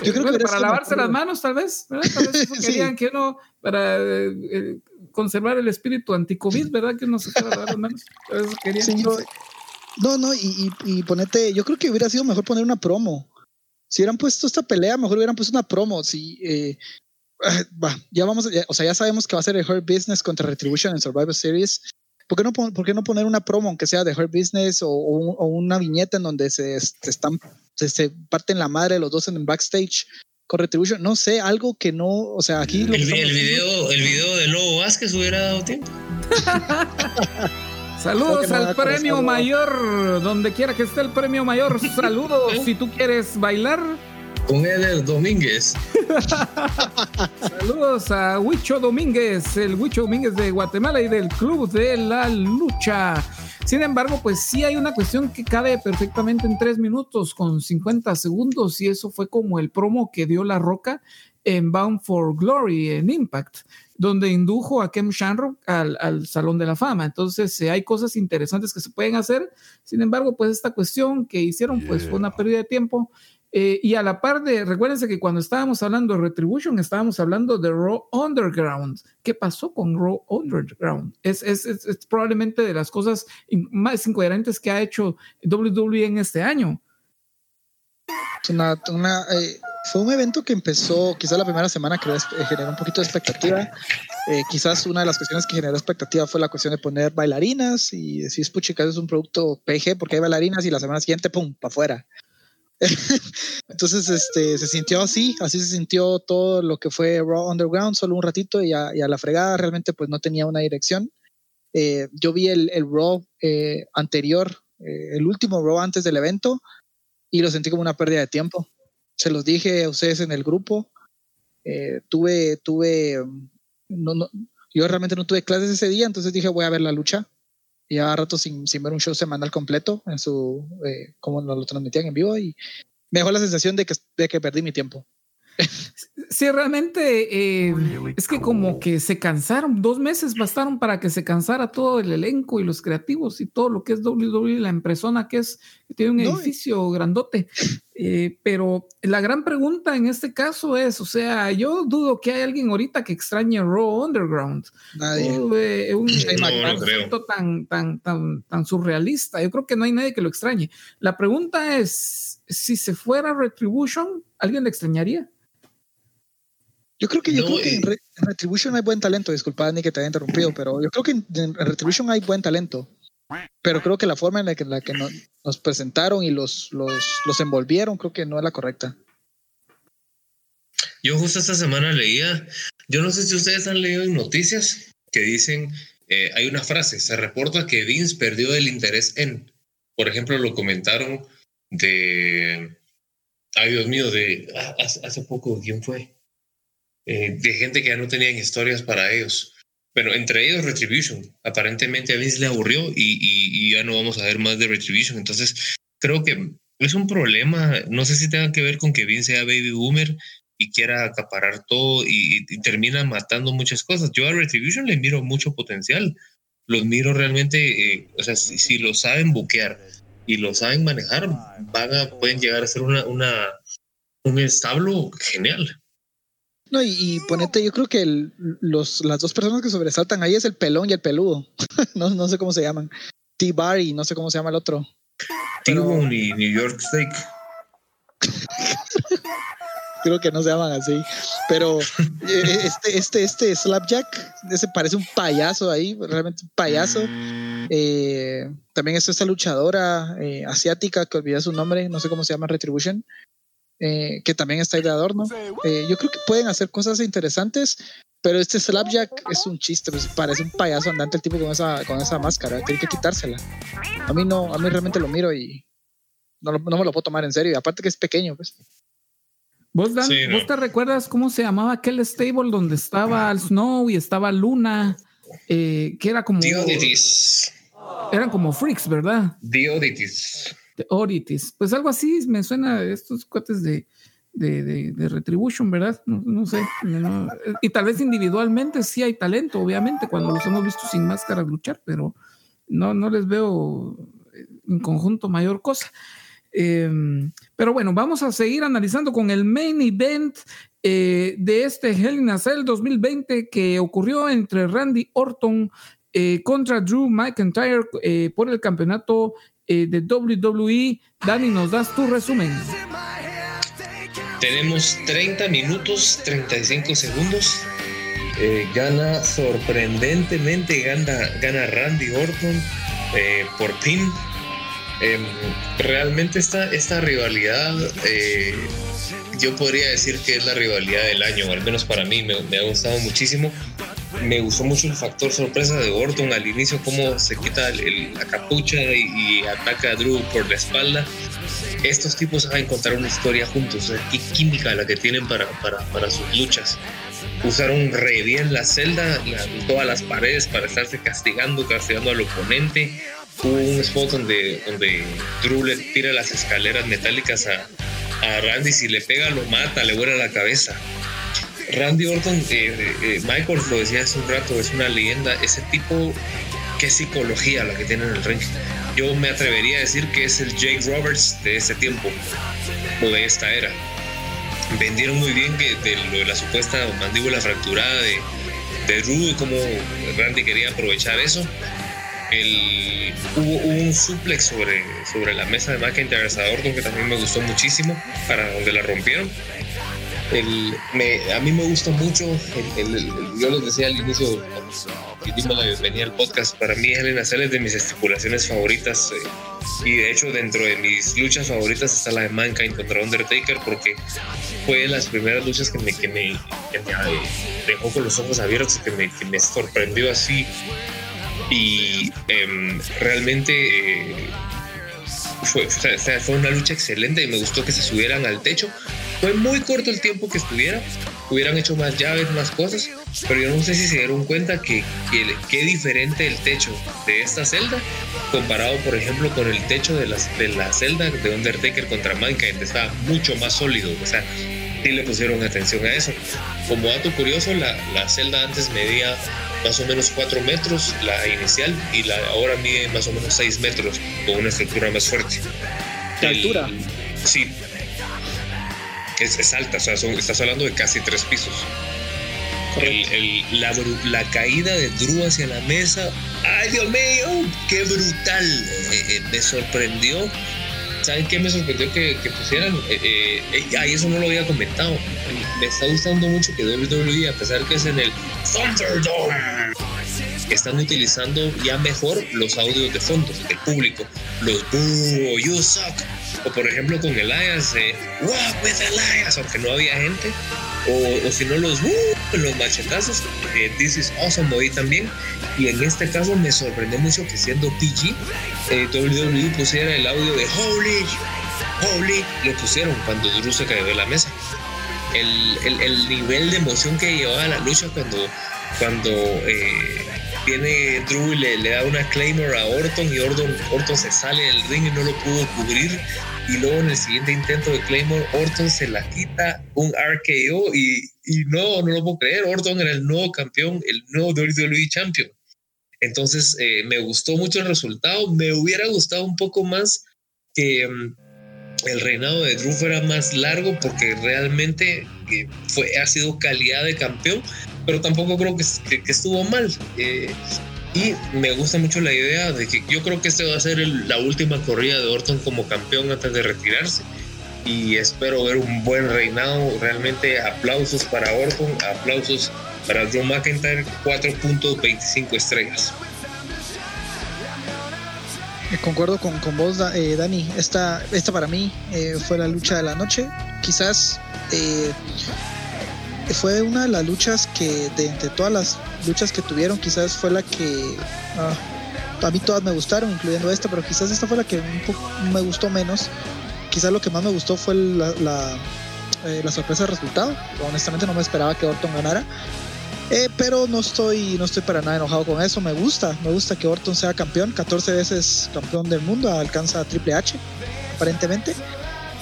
Yo creo que Bueno, para lavarse las manos, tal vez, ¿verdad? Tal vez eso Sí. querían que uno, para eh, eh, conservar el espíritu anti-COVID, ¿verdad? Que uno se fuera a lavar las manos. Tal vez eso querían. Sí, yo- no, no, y, y, y ponete, yo creo que hubiera sido mejor poner una promo. Si hubieran puesto esta pelea, mejor hubieran puesto una promo. Si, eh, ah, va, ya vamos, ya- o sea, ya sabemos que va a ser el Hurt Business contra Retribution en Survivor Series. ¿Por qué no, por qué no poner una promo, aunque sea de Hurt Business o, o o una viñeta en donde se, se están, se, se parten la madre los dos en el backstage con Retribution? No sé, algo que no, o sea, aquí lo que El, el video, el video de Lobo Vázquez hubiera dado tiempo. Saludos no al premio mayor, donde quiera que esté el premio mayor. Saludos si tú quieres bailar. Con Eder Domínguez. Saludos a Huicho Domínguez, el Huicho Domínguez de Guatemala y del Club de la Lucha. Sin embargo, pues sí hay una cuestión que cabe perfectamente en tres minutos con 50 segundos y eso fue como el promo que dio La Roca en Bound for Glory en Impact, donde indujo a Kem Shamrock al, al Salón de la Fama. Entonces eh, hay cosas interesantes que se pueden hacer. Sin embargo, pues esta cuestión que hicieron pues fue una pérdida de tiempo. Eh, y a la par de, recuérdense que cuando estábamos hablando de Retribution, estábamos hablando de Raw Underground. ¿Qué pasó con Raw Underground? Es, es, es, es probablemente de las cosas in- más incoherentes que ha hecho WWE en este año. una, una, eh, fue un evento que empezó, quizás la primera semana creó, eh, generó un poquito de expectativa. Eh, quizás una de las cuestiones que generó expectativa fue la cuestión de poner bailarinas y decir, puchica, es un producto PG porque hay bailarinas y la semana siguiente, pum, para afuera. Entonces, este, se sintió así, así se sintió todo lo que fue Raw Underground, solo un ratito y a, y a la fregada realmente pues no tenía una dirección. Eh, yo vi el, el Raw eh, anterior, eh, el último Raw antes del evento y lo sentí como una pérdida de tiempo. Se los dije a ustedes en el grupo. Eh, tuve, tuve, no, no, yo realmente no tuve clases ese día, entonces dije voy a ver la lucha. Y a rato sin, sin ver un show semanal completo en su, eh, como lo transmitían en vivo y me dejó la sensación de que, de que perdí mi tiempo. Sí, realmente eh, es que como que se cansaron, dos meses bastaron para que se cansara todo el elenco y los creativos y todo lo que es WWE, la empresona que es, que tiene un No, edificio grandote. Eh, pero la gran pregunta en este caso es, o sea, yo dudo que hay alguien ahorita que extrañe Raw Underground. Nadie. Eh, un No, concepto tan, tan, tan, tan surrealista. Yo creo que no hay nadie que lo extrañe. La pregunta es, si se fuera Retribution, ¿alguien le extrañaría? Yo creo que, yo No, creo que y- en, Re- en Retribution hay buen talento. Disculpa, ni que te haya interrumpido, pero yo creo que en, en Retribution hay buen talento. Pero creo que la forma en la que, en la que no- nos presentaron y los, los, los envolvieron, creo que no es la correcta. Yo justo esta semana leía, yo no sé si ustedes han leído en noticias que dicen, eh, hay una frase, se reporta que Vince perdió el interés en, por ejemplo, lo comentaron de, ay Dios mío, de ah, hace, hace poco, ¿quién fue? Eh, de gente que ya no tenían historias para ellos. Pero entre ellos Retribution. Aparentemente a Vince le aburrió y, y- ya no vamos a ver más de Retribution. Entonces creo que es un problema. No sé si tenga que ver con que Vince sea baby boomer y quiera acaparar todo y, termina matando muchas cosas. Yo a Retribution le miro mucho potencial. Los miro realmente, eh, o sea, si, si lo saben buquear y lo saben manejar, pueden llegar a ser una, una, un establo genial. No, y, y ponete, yo creo que el- los, las dos personas que sobresaltan ahí es el pelón y el peludo. no, no sé cómo se llaman. T-Bar y no sé cómo se llama el otro. Pero- T-Bone y New York Steak. Creo que no se llaman así. Pero eh, este, este, este Slapjack, ese parece un payaso ahí, realmente un payaso. Eh, también está esta luchadora eh, asiática que olvidé su nombre, no sé cómo se llama, Retribution, eh, que también está ahí de adorno. Eh, yo creo que pueden hacer cosas interesantes, pero este Slapjack es un chiste, pues, parece un payaso andante el tipo con esa, con esa máscara, tiene que quitársela. A mí no, a mí realmente lo miro y no, lo- no me lo puedo tomar en serio, y aparte que es pequeño, pues. ¿Vos, Dan, Sí, no. ¿Vos te recuerdas cómo se llamaba aquel stable donde estaba el Snow y estaba Luna? Eh, que era como. The Oddities. Eran como freaks, ¿verdad? The Oddities. Oddities. Pues algo así me suena a estos cuates de, de, de- Retribution, ¿verdad? No, sé. y tal vez individualmente sí hay talento, obviamente, cuando los hemos visto sin máscaras luchar, pero no, no les veo en conjunto mayor cosa. Eh, pero bueno, vamos a seguir analizando con el main event eh, de este Hell in a Cell 2020 que ocurrió entre Randy Orton eh, contra Drew McIntyre eh, por el campeonato eh, de WWE. Dani, nos das tu resumen. Tenemos 30 minutos, 35 segundos. Eh, gana sorprendentemente, gana, gana Randy Orton eh, por pin. Em, realmente esta, esta rivalidad, eh, yo podría decir que es la rivalidad del año, al menos para mí, me, me ha gustado muchísimo. Me gustó mucho el factor sorpresa de Orton al inicio, cómo se quita el- el- la capucha y, y ataca a Drew por la espalda estos tipos van a encontrar una historia juntos. O qué química la que tienen para, para, para sus luchas. Usaron re bien la celda, la- todas las paredes para estarse castigando, castigando al oponente. Hubo un spot donde, donde Drew le tira las escaleras metálicas a, a Randy. Si le pega, lo mata, le vuela la cabeza. Randy Orton, eh, eh, Michael lo decía hace un rato, es una leyenda. Ese tipo, qué psicología la que tiene en el ring. Yo me atrevería a decir que es el Jake Roberts de ese tiempo o de esta era. Vendieron muy bien que de lo de la supuesta mandíbula fracturada de, de y cómo Randy quería aprovechar eso. El, hubo, un suplex sobre, sobre la mesa de McIntyre a Orton que también me gustó muchísimo para donde la rompieron. El, me- a mí me gusta mucho, el- el- yo les decía al inicio, y dimos la bienvenida al podcast, para mí Helen Hacer es de mis estipulaciones favoritas eh, y de hecho dentro de mis luchas favoritas está la de Mankind contra Undertaker porque fue de las primeras luchas que me, que me, que me, eh, dejó con los ojos abiertos, que me, que me sorprendió así y em, realmente eh, fue, fue una lucha excelente y me gustó que se subieran al techo. Fue muy corto el tiempo que estuvieran, hubieran hecho más llaves, más cosas, pero yo no sé si se dieron cuenta que, que diferente el techo de esta celda comparado, por ejemplo, con el techo de, las, de la celda de Undertaker contra Mankind, estaba mucho más sólido, o sea, sí le pusieron atención a eso. Como dato curioso, la, la celda antes medía más o menos 4 metros, la inicial, y la ahora mide más o menos 6 metros, con una estructura más fuerte. ¿De El- altura? Sí. Es, es alta, o sea, son- estás hablando de casi tres pisos. El- el- la, la caída de Drew hacia la mesa, ¡ay Dios mío! ¡Qué brutal! Eh, eh, me sorprendió. ¿Saben qué me sorprendió que, que pusieran? Eh, eh, eh, ay, eso no lo había comentado. Me está gustando mucho que WWE, a pesar que es en el Thunderdome, están utilizando ya mejor los audios de fondo del público. Los boo, you suck. O por ejemplo con Elias, eh, walk with Elias, aunque no había gente. O, o si no los woo, los machetazos. Eh, This is awesome hoy también. Y en este caso me sorprendió mucho que siendo PG, eh, WWE pusiera el audio de Holy, Holy, lo pusieron cuando Drew se cayó de la mesa. El, el, el nivel de emoción que llevaba la lucha cuando, cuando eh, viene Drew y le, le, da una Claymore a Orton y Orton, Orton se sale del ring y no lo pudo cubrir. Y luego en el siguiente intento de Claymore, Orton se la quita un RKO y, y no, no lo puedo creer. Orton era el nuevo campeón, el nuevo WWE Champion. Entonces eh, me gustó mucho el resultado. Me hubiera gustado un poco más que um, el reinado de Drew fuera más largo porque realmente eh, fue, ha sido calidad de campeón, pero tampoco creo que, estuvo mal. Eh, y me gusta mucho la idea de que yo creo que este va a ser la última corrida de Orton como campeón antes de retirarse. Y espero ver un buen reinado. Realmente aplausos para Orton, aplausos para Drew McIntyre, 4.25 estrellas. Concuerdo con, con vos, eh, Dani. Esta, esta para mí eh, fue la lucha de la noche. Quizás eh, fue una de las luchas que, de entre todas las luchas que tuvieron, quizás fue la que ah, a mí todas me gustaron, incluyendo esta, pero quizás esta fue la que un poco me gustó menos. Quizás lo que más me gustó fue la, la, la sorpresa del resultado. Honestamente no me esperaba que Orton ganara. Eh, pero no estoy, no estoy para nada enojado con eso. Me gusta, me gusta que Orton sea campeón, 14 veces campeón del mundo, alcanza a Triple H, aparentemente.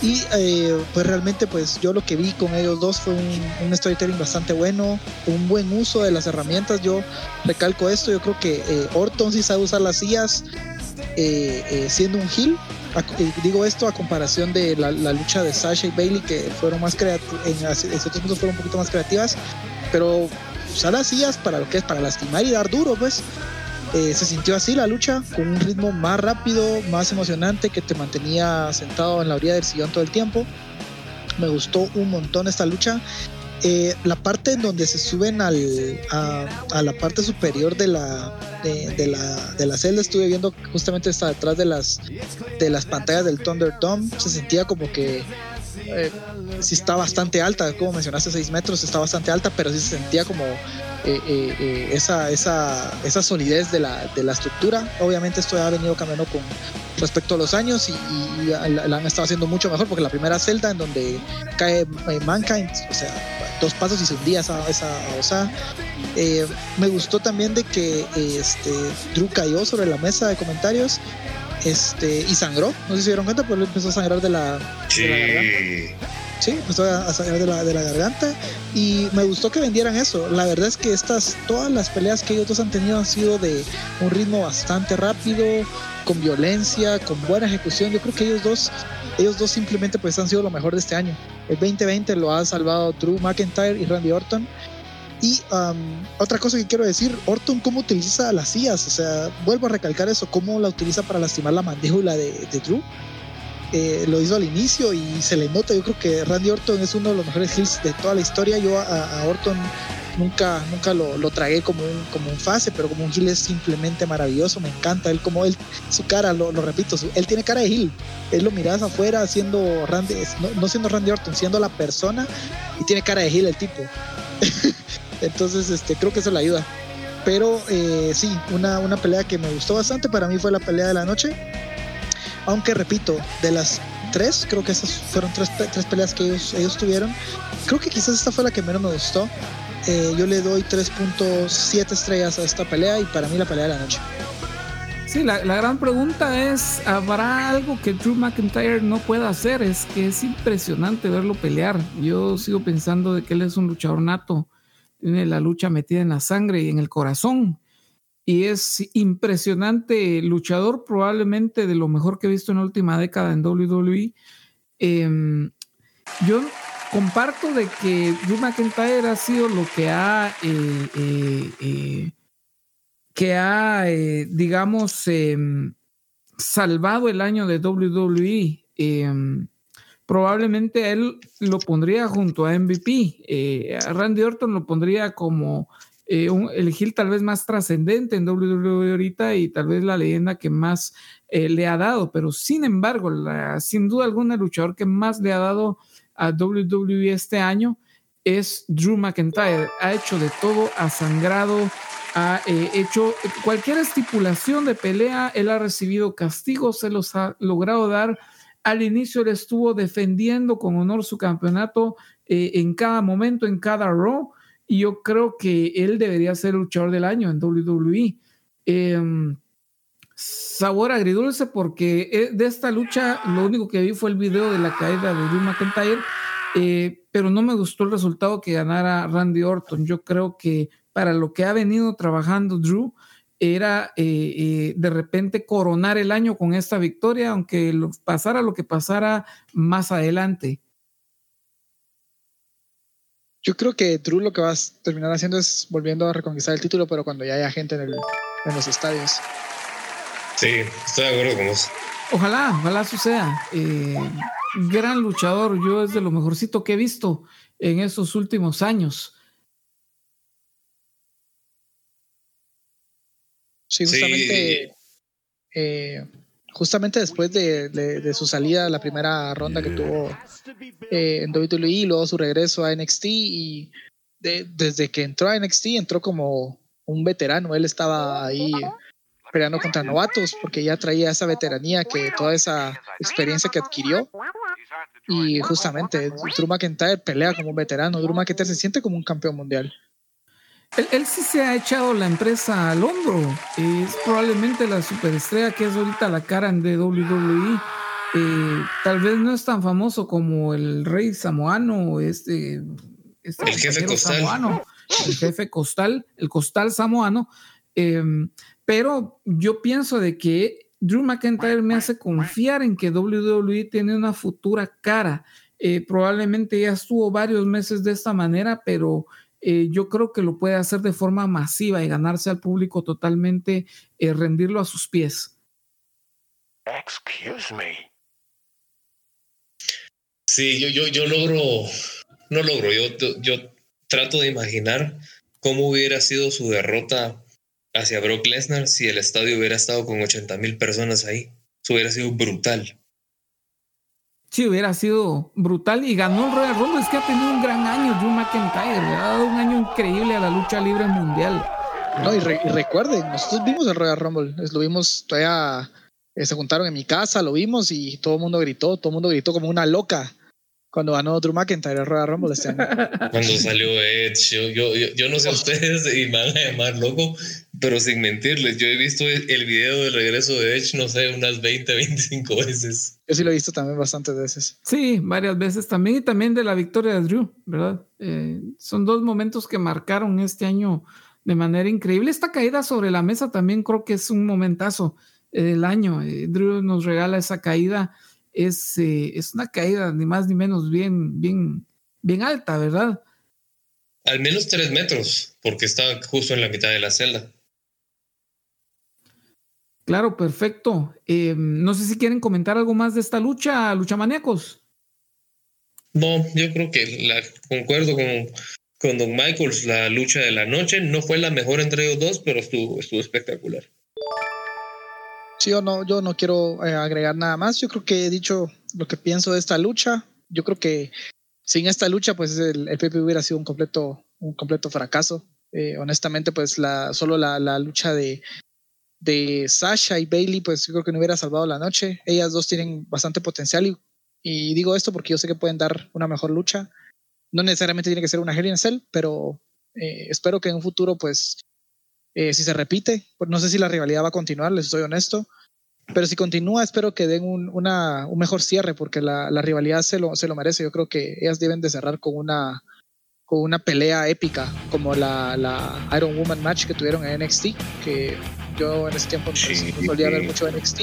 Y eh, pues realmente pues yo lo que vi con ellos dos fue un, un, storytelling bastante bueno, un buen uso de las herramientas. Yo recalco esto, yo creo que eh, Orton sí sabe usar las sillas siendo un heel. digo esto a comparación de la, la, lucha de Sasha y Bailey que fueron más creativas, en, en ciertos puntos fueron un poquito más creativas, pero usar las sillas para lo que es para lastimar y dar duro, pues. Eh, se sintió así la lucha, con un ritmo más rápido, más emocionante, que te mantenía sentado en la orilla del sillón todo el tiempo. Me gustó un montón esta lucha. Eh, la parte en donde se suben al, a, a, la parte superior de la, de, de, la, de la celda, estuve viendo justamente está detrás de las, de las pantallas del Thunderdome, se sentía como que eh, sí está bastante alta, como mencionaste, 6 metros, está bastante alta, pero sí se sentía como eh, eh, esa, esa, esa solidez de la, de la estructura. Obviamente esto ha venido cambiando con respecto a los años y, y la, la, han estado haciendo mucho mejor porque la primera celda en donde cae Mankind, o sea, dos pasos y se hundía esa, esa. Eh, me gustó también de que este, Drew cayó sobre la mesa de comentarios este, y sangró. No sé si se dieron cuenta, pero él empezó a sangrar de la, sí. de la garganta. Sí, empezó a sangrar de la, de la garganta. Y me gustó que vendieran eso. La verdad es que estas, todas las peleas que ellos dos han tenido han sido de un ritmo bastante rápido, con violencia, con buena ejecución. Yo creo que ellos dos, ellos dos simplemente pues han sido lo mejor de este año. El 2020 lo ha salvado Drew McIntyre y Randy Orton. Y um, otra cosa que quiero decir, Orton cómo utiliza las sillas, o sea, vuelvo a recalcar eso, cómo la utiliza para lastimar la mandíbula de, de Drew. Eh, lo hizo al inicio y se le nota, yo creo que Randy Orton es uno de los mejores heels de toda la historia. Yo a, a Orton nunca, nunca lo, lo, tragué como un, como un fase, pero como un heel es simplemente maravilloso, me encanta él como él, su cara, lo, lo repito, su, él tiene cara de heel, él lo miras afuera siendo Randy, no, no siendo Randy Orton, siendo la persona y tiene cara de heel el tipo. Entonces, este, creo que eso le ayuda. Pero eh, sí, una, una pelea que me gustó bastante. Para mí fue la pelea de la noche. Aunque repito, de las tres, creo que esas fueron tres, tres peleas que ellos, ellos tuvieron. Creo que quizás esta fue la que menos me gustó. Eh, yo le doy 3.7 estrellas a esta pelea y para mí la pelea de la noche. Sí, la, la, gran pregunta es, ¿habrá algo que Drew McIntyre no pueda hacer? Es que es impresionante verlo pelear. Yo sigo pensando de que él es un luchador nato tiene la lucha metida en la sangre y en el corazón. Y es impresionante luchador, probablemente de lo mejor que he visto en la última década en WWE. Eh, yo comparto de que Drew McIntyre ha sido lo que ha, eh, eh, eh que ha, digamos, em, salvado el año de WWE. Em, probablemente él lo pondría junto a MVP. Eh, Randy Orton lo pondría como eh, un, el tal vez más trascendente en WWE ahorita y tal vez la leyenda que más eh, le ha dado, pero sin embargo, la, sin duda alguna, el luchador que más le ha dado a WWE este año es Drew McIntyre. Ha hecho de todo, ha sangrado, ha eh, hecho cualquier estipulación de pelea, él ha recibido castigos, se los ha logrado dar. Al inicio él estuvo defendiendo con honor su campeonato eh, en cada momento, en cada Raw, y yo creo que él debería ser luchador del año en WWE. Eh, sabor agridulce porque eh, de esta lucha lo único que vi fue el video de la caída de Drew McIntyre, eh, pero no me gustó el resultado que ganara Randy Orton. Yo creo que para lo que ha venido trabajando Drew era eh, eh, de repente coronar el año con esta victoria, aunque lo, pasara lo que pasara más adelante. Yo creo que Drew lo que va a terminar haciendo es volviendo a reconquistar el título, pero cuando ya haya gente en, el, en los estadios. Sí, estoy de acuerdo con vos. Ojalá, ojalá suceda. Eh, gran luchador, yo es de lo mejorcito que he visto en estos últimos años. Sí, justamente, sí. Eh, justamente después de, de, de, su salida, la primera ronda que tuvo eh, en WWE, luego su regreso a NXT y de, desde que entró a NXT entró como un veterano, él estaba ahí peleando contra novatos porque ya traía esa veteranía que toda esa experiencia que adquirió y justamente Drew McIntyre pelea como un veterano, Drew McIntyre se siente como un campeón mundial. Él, él, sí se ha echado la empresa al hombro. Es probablemente la superestrella que es ahorita la cara de WWE. Eh, tal vez no es tan famoso como el rey samoano, este, este el jefe costal. Samoano, el jefe costal, el costal samoano. Eh, pero yo pienso de que Drew McIntyre me hace confiar en que WWE tiene una futura cara. Eh, probablemente ya estuvo varios meses de esta manera, pero eh, yo creo que lo puede hacer de forma masiva y ganarse al público totalmente, eh, rendirlo a sus pies. Excuse me. Sí, yo, yo, yo logro, no logro, yo, yo trato de imaginar cómo hubiera sido su derrota hacia Brock Lesnar si el estadio hubiera estado con 80 mil personas ahí. Eso hubiera sido brutal. Sí, hubiera sido brutal y ganó el Royal Rumble. Es que ha tenido un gran año Drew McIntyre. Le ha dado un año increíble a la lucha libre mundial. No, y, re, y recuerden, nosotros vimos el Royal Rumble. Lo vimos todavía. Eh, se juntaron en mi casa, lo vimos y todo el mundo gritó. Todo el mundo gritó como una loca cuando ganó Drew McIntyre el Royal Rumble este año. Cuando salió Edge, yo, yo, yo, yo no sé ustedes y me van a llamar loco, pero sin mentirles, yo he visto el video del regreso de Edge, no sé, unas 20, 25 veces. Yo sí lo he visto también bastantes veces. Sí, varias veces también y también de la victoria de Drew, ¿verdad? Eh, son dos momentos que marcaron este año de manera increíble. Esta caída sobre la mesa también creo que es un momentazo del año. Eh, Drew nos regala esa caída es, eh, es una caída ni más ni menos bien, bien, bien alta, ¿verdad? Al menos tres metros, porque está justo en la mitad de la celda. Claro, perfecto. Eh, no sé si quieren comentar algo más de esta lucha, lucha maníacos. No, yo creo que la, concuerdo con, con Don Michaels, la lucha de la noche no fue la mejor entre ellos dos, pero estuvo, estuvo espectacular. Sí, yo no, yo no quiero eh, agregar nada más. Yo creo que he dicho lo que pienso de esta lucha. Yo creo que sin esta lucha, pues el, el PP hubiera sido un completo, un completo fracaso. Eh, honestamente, pues la, solo la, la lucha de, de Sasha y Bailey, pues yo creo que no hubiera salvado la noche. Ellas dos tienen bastante potencial y, digo esto porque yo sé que pueden dar una mejor lucha. No necesariamente tiene que ser una Hell in Cell, pero eh, espero que en un futuro, pues, eh, si se repite, pues no sé si la rivalidad va a continuar, les soy honesto, pero si continúa, espero que den un, una, un mejor cierre, porque la, la, rivalidad se lo, se lo merece. Yo creo que ellas deben de cerrar con una, con una pelea épica, como la, la Iron Woman match que tuvieron en NXT, que yo en ese tiempo sí, no solía ver mucho NXT,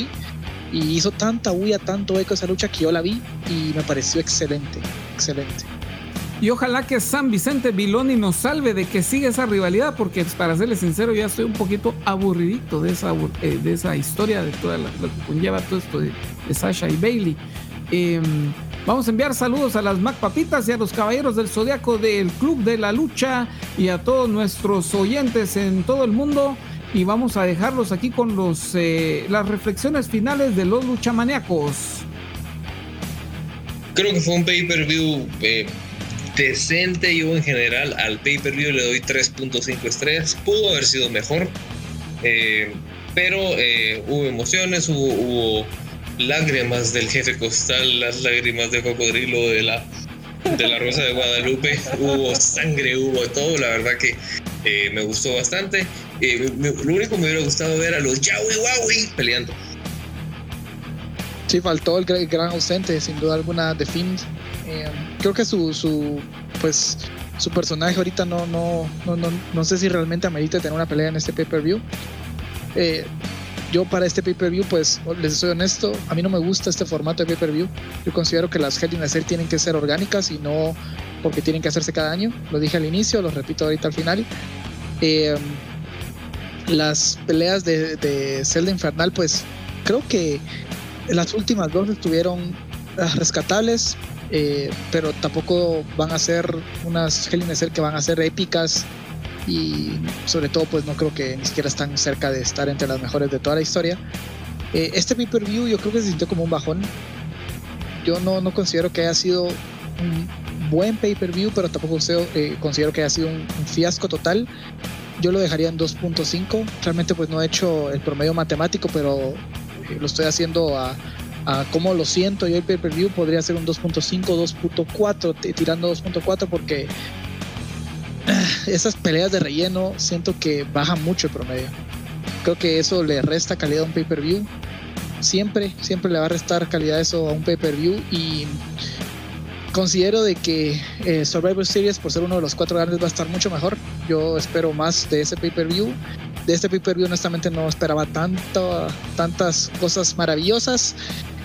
y hizo tanta bulla, tanto eco esa lucha que yo la vi y me pareció excelente, excelente. Y ojalá que San Vicente Viloni nos salve de que siga esa rivalidad, porque para serle sincero, ya estoy un poquito aburridito de esa, eh, de esa historia, de toda la, lo que conlleva todo esto de, de Sasha y Bailey. Eh, Vamos a enviar saludos a las Mac Papitas y a los caballeros del zodiaco del Club de la Lucha y a todos nuestros oyentes en todo el mundo. Y vamos a dejarlos aquí con los, eh, las reflexiones finales de los luchamaníacos. Creo que fue un pay-per-view eh, decente. Yo en general al pay-per-view le doy 3.5 estrellas. Pudo haber sido mejor. Eh, pero eh, hubo emociones, hubo, hubo lágrimas del jefe costal, las lágrimas de cocodrilo de la, de la Rosa de Guadalupe, hubo sangre, hubo todo, la verdad que eh, me gustó bastante. Eh, me- lo único que me hubiera gustado ver a los Yawi Wawi peleando. Sí, faltó el gran, ausente, sin duda alguna, de Finn. Eh, creo que su, su, pues, su personaje ahorita no, no, no, no, no sé si realmente amerita tener una pelea en este pay-per-view. Eh, yo para este pay-per-view, pues, les soy honesto, a mí no me gusta este formato de pay-per-view. Yo considero que las Hell in a Cell tienen que ser orgánicas y no porque tienen que hacerse cada año. Lo dije al inicio, lo repito ahorita al final. Eh, las peleas de, de Zelda Infernal, pues, creo que las últimas dos estuvieron ah, rescatables, eh, pero tampoco van a ser unas Hell in a Cell que van a ser épicas y sobre todo pues no creo que ni siquiera están cerca de estar entre las mejores de toda la historia. Eh, este pay-per-view yo creo que se sintió como un bajón. Yo no, no considero que haya sido un buen pay-per-view, pero tampoco eh, considero que haya sido un, un fiasco total. Yo lo dejaría en 2.5. Realmente pues no he hecho el promedio matemático, pero eh, lo estoy haciendo a, a cómo lo siento yo el pay-per-view. Podría ser un 2.5, 2.4, t- tirando 2.4 porque esas peleas de relleno siento que bajan mucho el promedio. Creo que eso le resta calidad a un pay-per-view. Siempre, siempre le va a restar calidad eso a un pay-per-view y considero de que eh, Survivor Series por ser uno de los cuatro grandes va a estar mucho mejor. Yo espero más de ese pay-per-view. De este pay-per-view honestamente no esperaba tantas cosas maravillosas.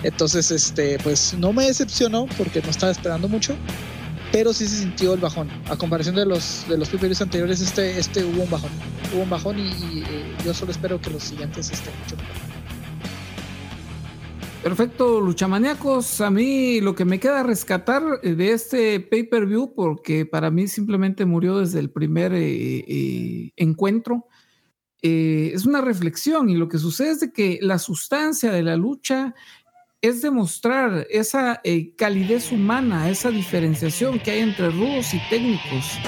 Entonces, este, pues no me decepcionó porque no estaba esperando mucho. Pero sí se sintió el bajón. A comparación de los, de los pay-per-views anteriores, este, este hubo un bajón. Hubo un bajón y, y, eh, yo solo espero que los siguientes estén mucho mejor. Perfecto, luchamaníacos. A mí lo que me queda rescatar eh, de este pay-per-view, porque para mí simplemente murió desde el primer eh, eh, encuentro, eh, es una reflexión y lo que sucede es de que la sustancia de la lucha es demostrar esa eh, calidez humana, esa diferenciación que hay entre rudos y técnicos.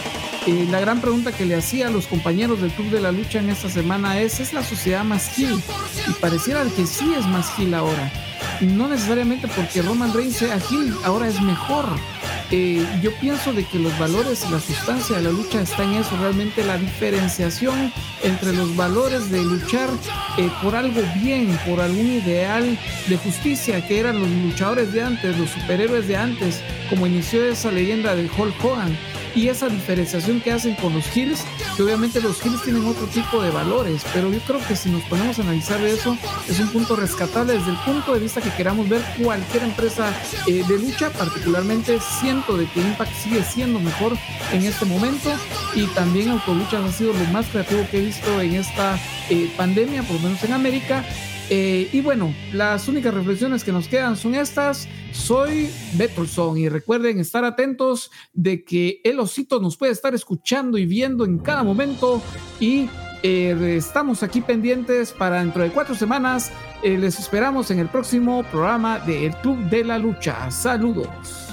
Eh, la gran pregunta que le hacía a los compañeros del Club de la Lucha en esta semana es, ¿es la sociedad más gil? Y pareciera que sí es más gil ahora. No necesariamente porque Roman Reigns sea gil, ahora es mejor. Eh, yo pienso de que los valores y la sustancia de la lucha está en eso, realmente la diferenciación entre los valores de luchar eh, por algo bien, por algún ideal de justicia que eran los luchadores de antes, los superhéroes de antes, como inició esa leyenda de Hulk Hogan y esa diferenciación que hacen con los Hills, que obviamente los Hills tienen otro tipo de valores, pero yo creo que si nos ponemos a analizar eso, es un punto rescatable desde el punto de vista que queramos ver cualquier empresa eh, de lucha, particularmente siento de que Impact sigue siendo mejor en este momento y también Autoluchas ha sido lo más creativo que he visto en esta eh, pandemia, por lo menos en América. Eh, y bueno, las únicas reflexiones que nos quedan son estas. Soy Betterson y recuerden estar atentos de que el osito nos puede estar escuchando y viendo en cada momento y eh, estamos aquí pendientes para dentro de cuatro semanas. Eh, les esperamos en el próximo programa de El Club de la Lucha. Saludos.